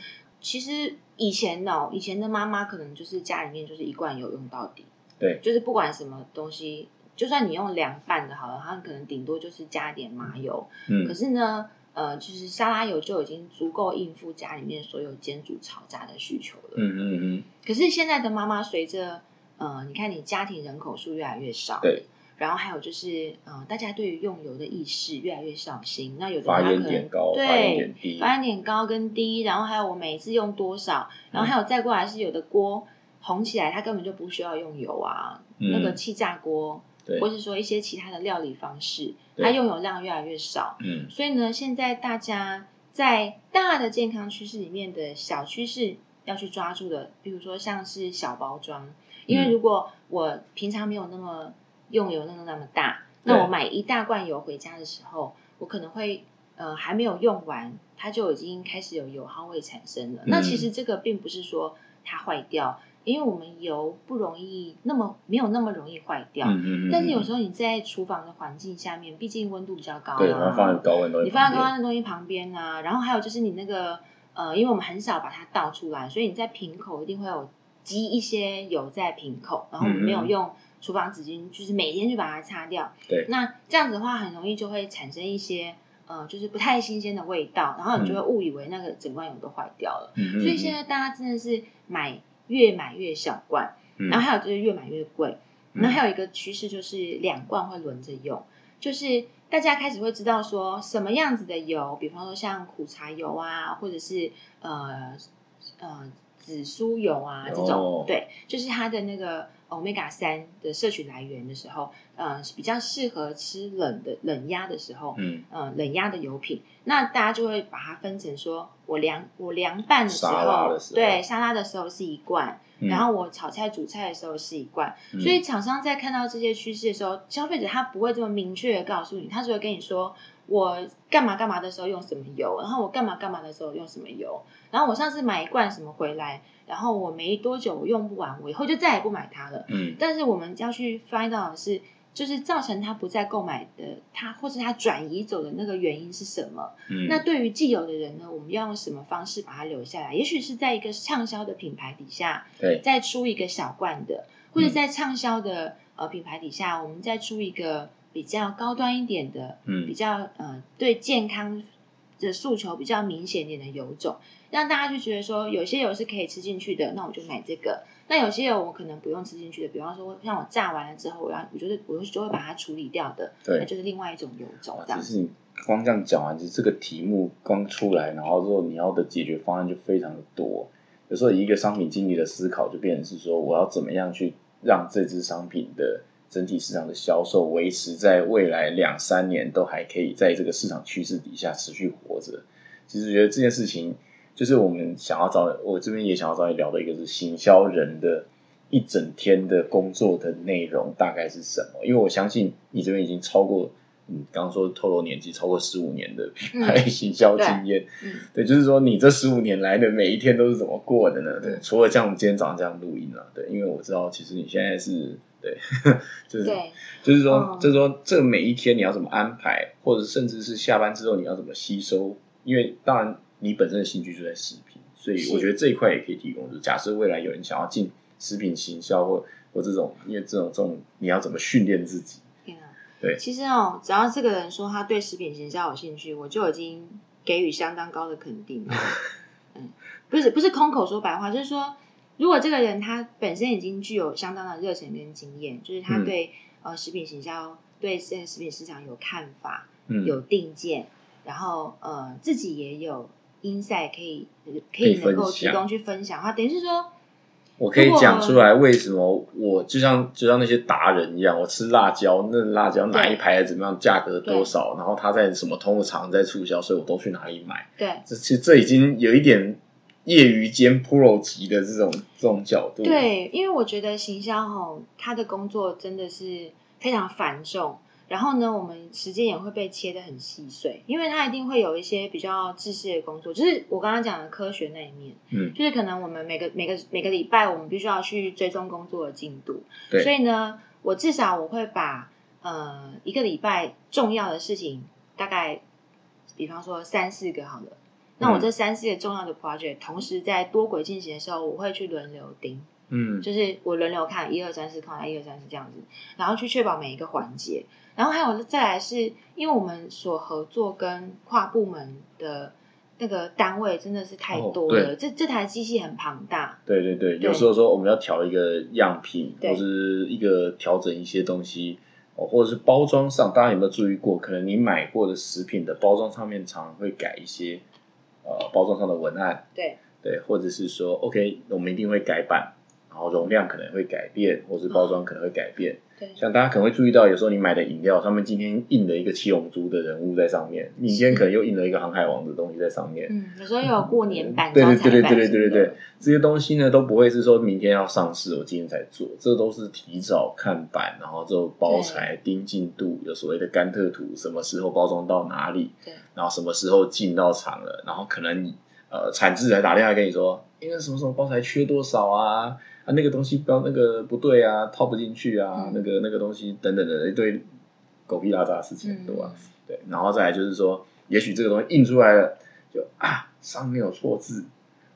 其实以前哦，以前的妈妈可能就是家里面就是一罐油用到底。对。就是不管什么东西，就算你用凉拌的，好了，它可能顶多就是加点麻油。嗯。可是呢。呃，就是沙拉油就已经足够应付家里面所有煎煮炒炸的需求了。嗯嗯嗯。可是现在的妈妈随着呃，你看你家庭人口数越来越少，对。然后还有就是呃，大家对于用油的意识越来越小心。那有的发烟点高，对，发烟点高跟低，然后还有我每一次用多少，然后还有再过来是有的锅红起来，它根本就不需要用油啊。那个气炸锅，或是说一些其他的料理方式，它用油量越来越少。嗯，所以呢，现在大家在大的健康趋势里面的小趋势要去抓住的，比如说像是小包装，因为如果我平常没有那么用油量那么大，那我买一大罐油回家的时候，我可能会呃还没有用完，它就已经开始有油耗味产生了。那其实这个并不是说它坏掉。因为我们油不容易那么没有那么容易坏掉，嗯嗯但是有时候你在厨房的环境下面，毕竟温度比较高，对，然后放高温东西，你放在高温的东西旁边啊，然后还有就是你那个呃，因为我们很少把它倒出来，所以你在瓶口一定会有积一些油在瓶口，然后我们没有用厨房纸巾，就是每天去把它擦掉，对，那这样子的话很容易就会产生一些呃，就是不太新鲜的味道，然后你就会误以为那个整罐油都坏掉了，嗯所以现在大家真的是买。越买越小罐，然后还有就是越买越贵，然后还有一个趋势就是两罐会轮着用，就是大家开始会知道说什么样子的油，比方说像苦茶油啊，或者是呃呃紫苏油啊这种，对，就是它的那个 omega 三的摄取来源的时候，呃，比较适合吃冷的冷压的时候，嗯，呃，冷压的油品，那大家就会把它分成说。我凉我凉拌的时候，对沙拉的时候是一罐，然后我炒菜煮菜的时候是一罐。所以厂商在看到这些趋势的时候，消费者他不会这么明确的告诉你，他只会跟你说我干嘛干嘛的时候用什么油，然后我干嘛干嘛的时候用什么油。然后我上次买一罐什么回来，然后我没多久我用不完，我以后就再也不买它了。嗯，但是我们要去 find 到的是。就是造成他不再购买的，他或是他转移走的那个原因是什么？嗯，那对于既有的人呢，我们要用什么方式把它留下来？也许是在一个畅销的品牌底下，对，再出一个小罐的，或者在畅销的呃品牌底下，我们再出一个比较高端一点的，嗯，比较呃对健康的诉求比较明显点的油种，让大家就觉得说，有些油是可以吃进去的，那我就买这个。那有些油我可能不用吃进去的，比方说像我炸完了之后，我要我觉得我就会把它处理掉的，对，那就是另外一种油种。只是你光这样讲完，其实这个题目刚出来，然后之后你要的解决方案就非常的多。有时候一个商品经理的思考就变成是说，我要怎么样去让这支商品的整体市场的销售维持在未来两三年都还可以在这个市场趋势底下持续活着。其实觉得这件事情。就是我们想要找我这边也想要找你聊的一个是行销人的一整天的工作的内容大概是什么？因为我相信你这边已经超过嗯刚刚说透露年纪超过十五年的品牌行销经验，对，就是说你这十五年来的每一天都是怎么过的呢？对，除了像我们今天早上这样录音啊，对，因为我知道其实你现在是 对，就是就是说就是说这每一天你要怎么安排，或者甚至是下班之后你要怎么吸收？因为当然。你本身的兴趣就在食品，所以我觉得这一块也可以提供。就假设未来有人想要进食品行销或或这种，因为这种这种你要怎么训练自己？对，其实哦，只要这个人说他对食品行销有兴趣，我就已经给予相当高的肯定了。嗯，不是不是空口说白话，就是说，如果这个人他本身已经具有相当的热忱跟经验，就是他对呃食品行销对现在食品市场有看法，有定见，然后呃自己也有。因赛可以可以能够提供去分享的话，等于是说，我可以讲出来为什么我就像就像那些达人一样，我吃辣椒，那辣椒哪一排怎么样，价格多少，然后他在什么通路厂在促销，所以我都去哪里买。对，这其实这已经有一点业余兼 pro 级的这种这种角度。对，因为我觉得行销吼，他的工作真的是非常繁重。然后呢，我们时间也会被切的很细碎，因为它一定会有一些比较自私的工作，就是我刚刚讲的科学那一面，嗯，就是可能我们每个每个每个礼拜，我们必须要去追踪工作的进度，对，所以呢，我至少我会把呃一个礼拜重要的事情，大概比方说三四个好了，那我这三四个重要的 project 同时在多轨进行的时候，我会去轮流盯。嗯，就是我轮流看一二三四，看一二三四这样子，然后去确保每一个环节。然后还有再来是，因为我们所合作跟跨部门的那个单位真的是太多了，这这台机器很庞大。对对对，有时候说我们要调一个样品，或者一个调整一些东西，哦，或者是包装上，大家有没有注意过？可能你买过的食品的包装上面常常会改一些呃包装上的文案。对对，或者是说，OK，我们一定会改版。然后容量可能会改变，或是包装可能会改变。对，像大家可能会注意到，有时候你买的饮料上面今天印了一个七龙珠的人物在上面，明天可能又印了一个航海王的东西在上面。嗯，有时候有过年版、对对对对对对对对对这些东西呢都不会是说明天要上市，我今天才做，这都是提早看板，然后之后包材、盯进度，有所谓的甘特图，什么时候包装到哪里，对然后什么时候进到厂了，然后可能你呃产制还打电话跟你说，因为什么什么包材缺多少啊，啊那个东西标那个不对啊，套不进去啊，嗯那个那个东西等等的一堆狗屁拉杂的事情很多啊。对，然后再来就是说，也许这个东西印出来了，就啊上面有错字，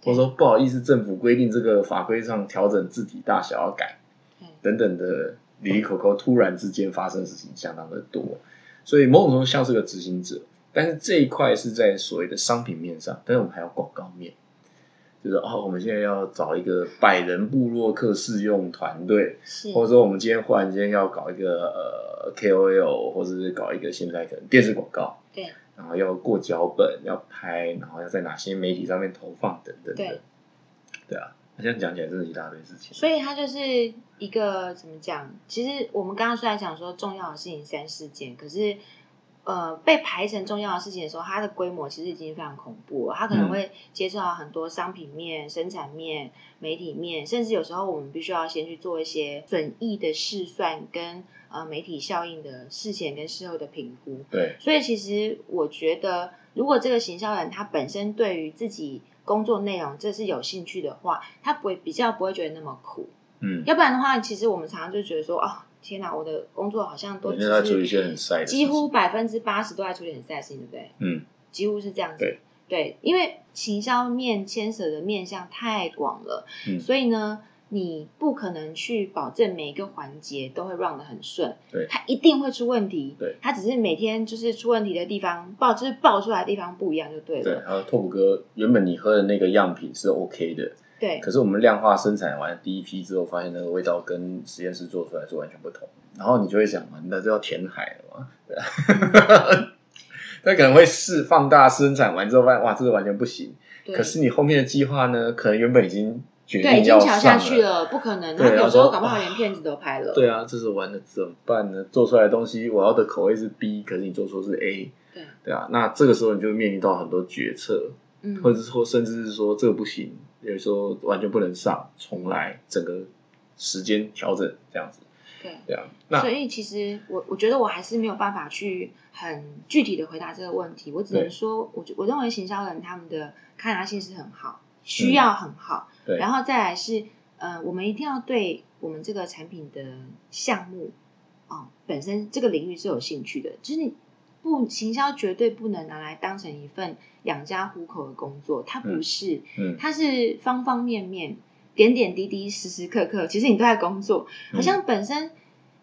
或者说不好意思，政府规定这个法规上调整字体大小要改嗯，等等的里里口口，突然之间发生的事情相当的多，所以某种程度像是个执行者，但是这一块是在所谓的商品面上，但是我们还有广告面。就是哦，我们现在要找一个百人部落客试用团队，或者说我们今天忽然间要搞一个呃 KOL，或者是搞一个现在可能电视广告，对然后要过脚本，要拍，然后要在哪些媒体上面投放等等的对，对啊，那这样讲起来真的一大堆事情。所以它就是一个怎么讲？其实我们刚刚虽然讲说重要的事情三四件，可是呃被排成重要的事情的时候，它的规模其实已经非常恐怖了。它可能嗯会接触到很多商品面、生产面、媒体面，甚至有时候我们必须要先去做一些损益的试算跟呃媒体效应的事前跟事后的评估。对，所以其实我觉得，如果这个行销人他本身对于自己工作内容这是有兴趣的话，他不会比较不会觉得那么苦。嗯，要不然的话，其实我们常常就觉得说，哦，天哪，我的工作好像都只我现在在处理一些很晒的事情，几乎百分之八十都在处理很晒的事情，对不对？嗯，几乎是这样子。对。对，因为行销面牵涉的面向太广了，嗯。所以呢，你不可能去保证每一个环节都会 run 的很顺，对。它一定会出问题，对，它只是每天就是出问题的地方爆，就是爆出来的地方不一样就对对，了，还有拓普哥，原本你喝的那个样品是 OK 的，对。可是我们量化生产完第一批之后，发现那个味道跟实验室做出来是完全不同，然后你就会想嘛，那这要填海了嘛？对啊，他可能会试放大生产完之后，发现哇，这个完全不行。对。可是你后面的计划呢，可能原本已经决对，已定要下去了，不可能，对他有时候搞不好连片子都拍了，对啊，这时候完了怎么办呢？做出来的东西我要的口味是 B，可是你做出是 A，对，对啊，那这个时候你就面临到很多决策，嗯，或者是说甚至是说这个不行，有时候完全不能上，重来，整个时间调整这样子，对。对啊，那所以其实我我觉得我还是没有办法去很具体的回答这个问题，我只能说，我我认为行销人他们的抗压性是很好，需要很好，嗯对，然后再来是呃，我们一定要对我们这个产品的项目哦本身这个领域是有兴趣的，就是你不行销绝对不能拿来当成一份养家糊口的工作，它不嗯是，嗯它是方方面面、点点滴滴、时时刻刻，其实你都在工作。嗯好像本身，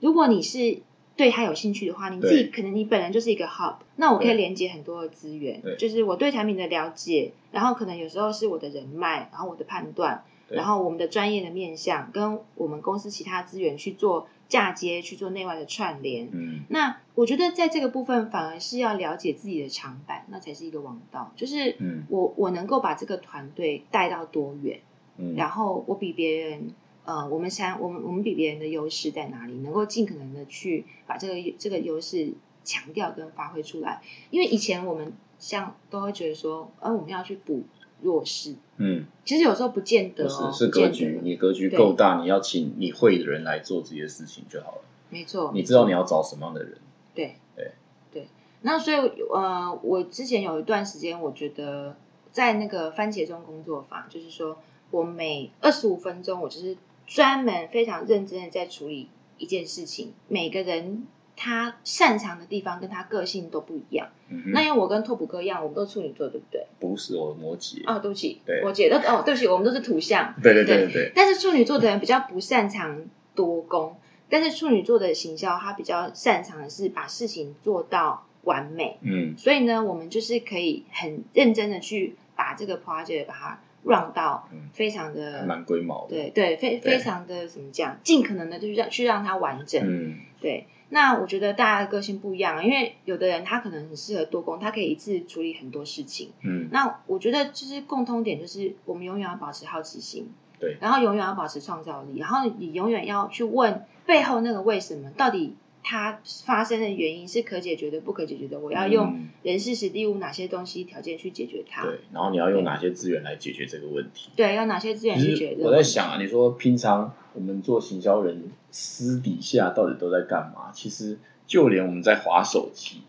如果你是对它有兴趣的话，你自己可能你本人就是一个 hub，那我可以对连接很多的资源，就是我对产品的了解，然后可能有时候是我的人脉，然后我的判断，对然后我们的专业的面向，跟我们公司其他资源去做嫁接，去做内外的串联。嗯那我觉得在这个部分，反而是要了解自己的长板，那才是一个王道。就是嗯我我能够把这个团队带到多远，嗯，然后我比别人，呃，我们想我们我们比别人的优势在哪里？能够尽可能的去把这个这个优势强调跟发挥出来。因为以前我们像都会觉得说，呃，我们要去补弱势，嗯，其实有时候不见得哦，是格局，你格局够大，你要请你会的人来做这些事情就好了。没错，你知道你要找什么样的人，对对对。那所以呃，我之前有一段时间，我觉得在那个番茄钟工作坊，就是说我每二十五分钟，我就是专门非常认真的在处理一件事情。每个人他擅长的地方跟他个性都不一样。嗯那因为我跟拓普哥一样，我们都是处女座，对不对？不是我摩羯，哦，对不起，对。我觉得哦，对不起，我们都是土象。对 对对。对对，但是处女座的人比较不擅长多功，但是处女座的行销，他比较擅长的是把事情做到完美。嗯。所以呢，我们就是可以很认真的去把这个 project 把它 run 到嗯。非常的、蛮龟毛的，对对，非非常的怎么讲，尽可能的就是让去让它完整。嗯。对，那我觉得大家的个性不一样，因为有的人他可能很适合多工，他可以一次处理很多事情。嗯那我觉得就是共通点，就是我们永远要保持好奇心。对，然后永远要保持创造力，然后你永远要去问背后那个为什么，到底它发生的原因是可解决的、不可解决的，我要用人事、实地物哪些东西条件去解决它？对，然后你要用哪些资源来解决这个问题？对，用哪些资源去解决？我在想啊，你说平常我们做行销人私底下到底都在干嘛？其实就连我们在划手机，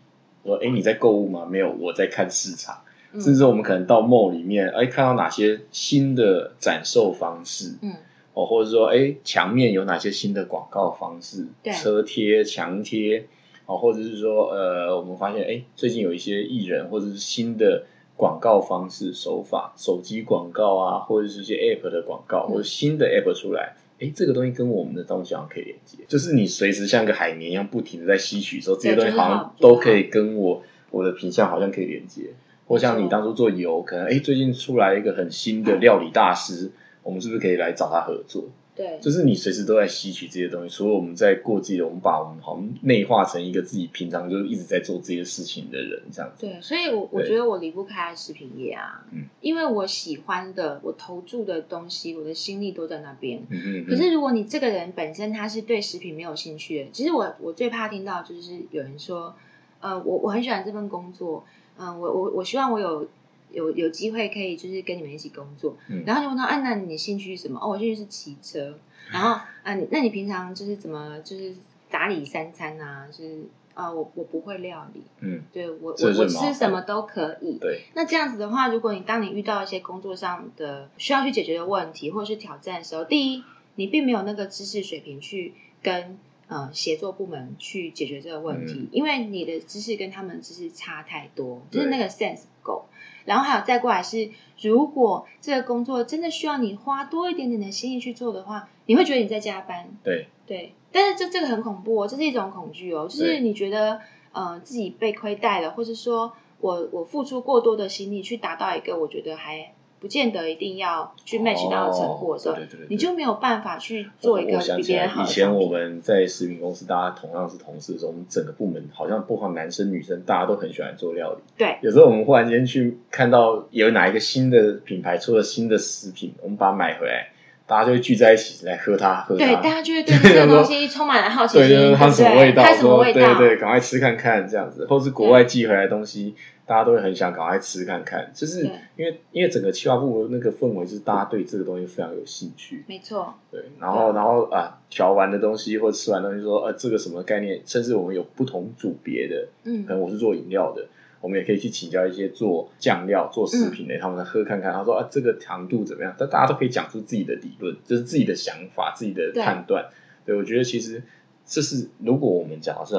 说哎你在购物吗？没有，我在看市场。甚至我们可能到 mall 里面，哎，看到哪些新的展售方式，嗯，哦，或者说，哎，墙面有哪些新的广告方式，对，车贴、墙贴，哦，或者是说，呃，我们发现，哎，最近有一些艺人或者是新的广告方式手法，手机广告啊，或者是一些 app 的广告，或者新的 app 出来，哎，这个东西跟我们的东西好像可以连接，就是你随时像个海绵一样不停的在吸取，说这些东西好像都可以跟我我的品相好像可以连接。或像你当初做油，可能哎，最近出来一个很新的料理大师，我们是不是可以来找他合作？对，就是你随时都在吸取这些东西。除了我们在过自己的，我们把我们好像内化成一个自己平常就一直在做这些事情的人，这样子。对，所以我我觉得我离不开食品业啊，嗯，因为我喜欢的，我投注的东西，我的心力都在那边。嗯嗯。可是如果你这个人本身他是对食品没有兴趣的，其实我我最怕听到就是有人说，呃，我我很喜欢这份工作，嗯，我我我希望我有。有有机会可以就是跟你们一起工作，然后就问他，啊，那你兴趣是什么？哦，我兴趣是骑车。然后，啊，那你平常就是怎么就是打理三餐啊？就是啊，我我不会料理，嗯，对我我我吃什么都可以。对，那这样子的话，如果你当你遇到一些工作上的需要去解决的问题或者是挑战的时候，第一，你并没有那个知识水平去跟呃协作部门去解决这个问题，因为你的知识跟他们知识差太多，就是那个 sense 不够。然后还有再过来是，如果这个工作真的需要你花多一点点的心力去做的话，你会觉得你在加班。对对，但是这这个很恐怖哦，这是一种恐惧哦，就是你觉得呃自己被亏待了，或者说我我付出过多的心力去达到一个我觉得还。不见得一定要去 match 到成果的时候，你就没有办法去做一个比别人好。以前我们在食品公司，大家同样是同事的时候，我们整个部门好像不管男生女生，大家都很喜欢做料理。对，有时候我们忽然间去看到有哪一个新的品牌出了新的食品，我们把它买回来。大家就会聚在一起来喝它，喝它。对，大家就会对 这个东西充满了好奇心。对，它什么味道？它什么味道？对对，赶快吃看看这样子，或是国外寄回来的东西，大家都会很想赶快吃看看。就是因为因为整个企划部那个氛围，是大家对这个东西非常有兴趣。没错。对，然后然后啊，调完的东西或吃完东西，说呃，这个什么概念？甚至我们有不同组别的，嗯，可能我是做饮料的。我们也可以去请教一些做酱料、做食品的，他们喝看看。他说啊，这个糖度怎么样？但大家都可以讲出自己的理论，就是自己的想法、自己的判断。对，我觉得其实这是如果我们讲到是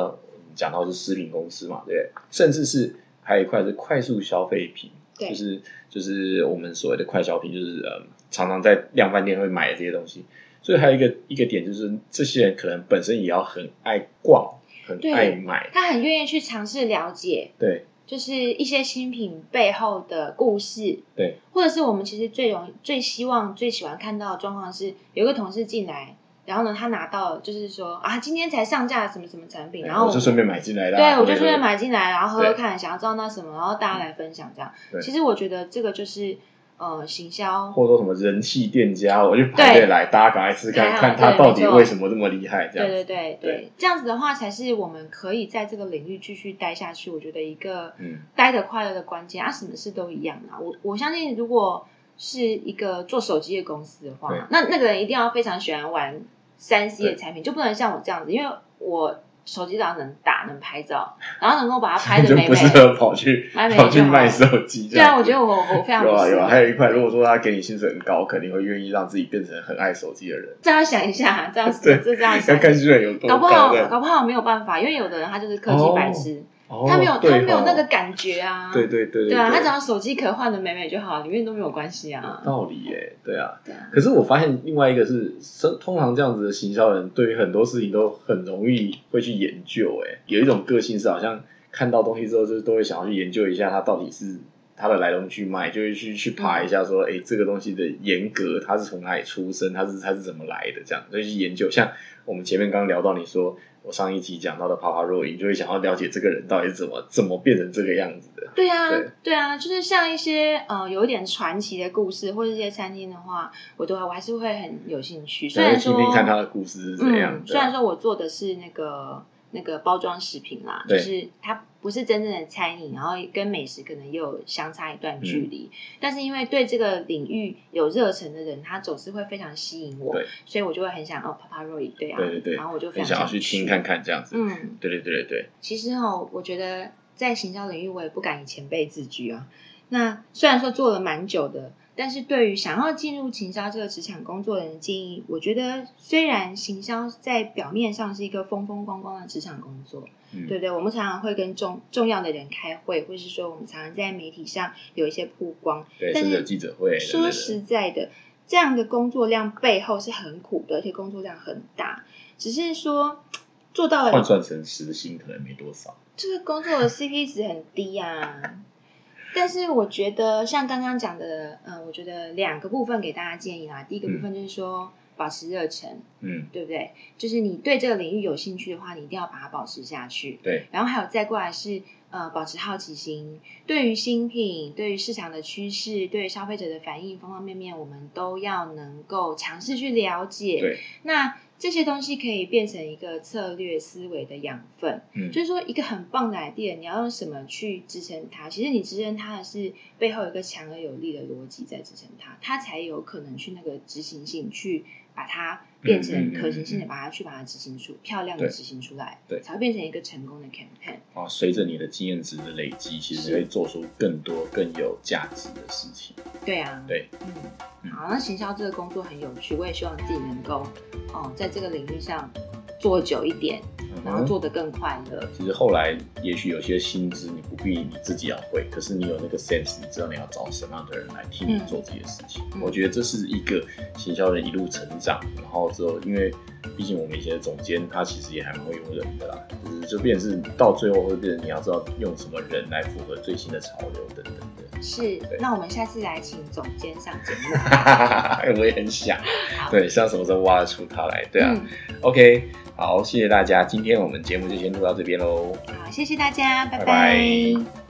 讲到是食品公司嘛，对，甚至是还有一块是快速消费品，就是就是我们所谓的快消品，就是呃常常在量贩店会买的这些东西。所以还有一个一个点就是，这些人可能本身也要很爱逛，很爱买，他很愿意去尝试了解，对。就是一些新品背后的故事，对，或者是我们其实最容易、最希望、最喜欢看到的状况是，有个同事进来，然后呢，他拿到就是说啊，今天才上架什么什么产品，然后我就顺便买进来，对，我就顺便买进来，然后喝喝看，想要知道那什么，然后大家来分享这样。其实我觉得这个就是。呃，行销或者说什么人气店家，我就排队来，大家赶快试看看他到底为什么这么厉害，这样对对对对，这样子的话才是我们可以在这个领域继续待下去。我觉得一个嗯，待的快乐的关键啊，什么事都一样啊。我我相信，如果是一个做手机的公司的话，那那个人一定要非常喜欢玩三 C 的产品，就不能像我这样子，因为我。手机上能打能拍照，然后能够把它拍的美美，不适合跑去跑去卖手机。对啊，我觉得我我非常有啊有啊，还有一块，如果说他给你薪水很高，肯定会愿意让自己变成很爱手机的人。这样想一下，这样子 这这样想，看薪水有多高，搞不好搞不好没有办法，因为有的人他就是科技白痴。他没有，他没有那个感觉啊！对对对对啊！他只要手机壳换的美美就好，里面都没有关系啊。道理耶，对啊。可是我发现另外一个是，通常这样子的行销人，对于很多事情都很容易会去研究。哎，有一种个性是，好像看到东西之后，就是都会想要去研究一下它到底是它的来龙去脉，就会去去爬一下，说，哎，这个东西的严格，它是从哪里出生，它是它是怎么来的，这样，所以去研究。像我们前面刚刚聊到，你说。我上一集讲到的帕帕若影，就会想要了解这个人到底怎么怎么变成这个样子的。对啊，对啊，就是像一些呃有一点传奇的故事，或者一些餐厅的话，我都我还是会很有兴趣。虽然说听听看他的故事是怎样的。虽然说我做的是那个。那个包装食品啦，就是它不是真正的餐饮，然后跟美食可能也有相差一段距离。但是因为对这个领域有热忱的人，他总是会非常吸引我，所以我就会很想哦，Papa Roy 对啊，对对，然后我就非常想要去听看看这样子。嗯，对对对对对。其实哦，我觉得在行销领域，我也不敢以前辈自居啊。那虽然说做了蛮久的。但是对于想要进入行销这个职场工作的人建议，我觉得虽然行销在表面上是一个风风光光的职场工作，对不对？我们常常会跟重重要的人开会，或是说我们常常在媒体上有一些曝光，对，甚至记者会。说实在的，这样的工作量背后是很苦的，而且工作量很大。只是说做到了换算成时薪可能没多少，这个工作的 CP 值很低啊。但是我觉得，像刚刚讲的，嗯，我觉得两个部分给大家建议啦。第一个部分就是说，保持热忱，嗯，对不对？就是你对这个领域有兴趣的话，你一定要把它保持下去。对。然后还有再过来是，呃，保持好奇心，对于新品、对于市场的趋势、对于消费者的反应，方方面面，我们都要能够尝试去了解。对。那这些东西可以变成一个策略思维的养分，嗯，就是说一个很棒的 idea，你要用什么去支撑它？其实你支撑它的是背后有一个强而有力的逻辑在支撑它，它才有可能去那个执行性去把它变成可行性的，把它去把它执行出漂亮的执行出来，对，才会变成一个成功的 campaign。啊，随着你的经验值的累积，其实会做出更多更有价值的事情。对啊，对，嗯，好，那行销这个工作很有趣，我也希望自己能够哦，在这个领域上做久一点，然后做得更快乐。其实后来也许有些薪资你不必你自己要会，可是你有那个 sense，你知道你要找什么样的人来替你做这些事情。我觉得这是一个行销人一路成长，然后之后因为毕竟我们以前的总监他其实也还蛮会用人的啦，就是就变是到最后会变成你要知道用什么人来符合最新的潮流等等的。是，那我们下次来请总监上节目。我也很想，对，像什么时候挖得出他来？对啊，OK，好，谢谢大家，今天我们节目就先录到这边喽。好，谢谢大家，拜拜。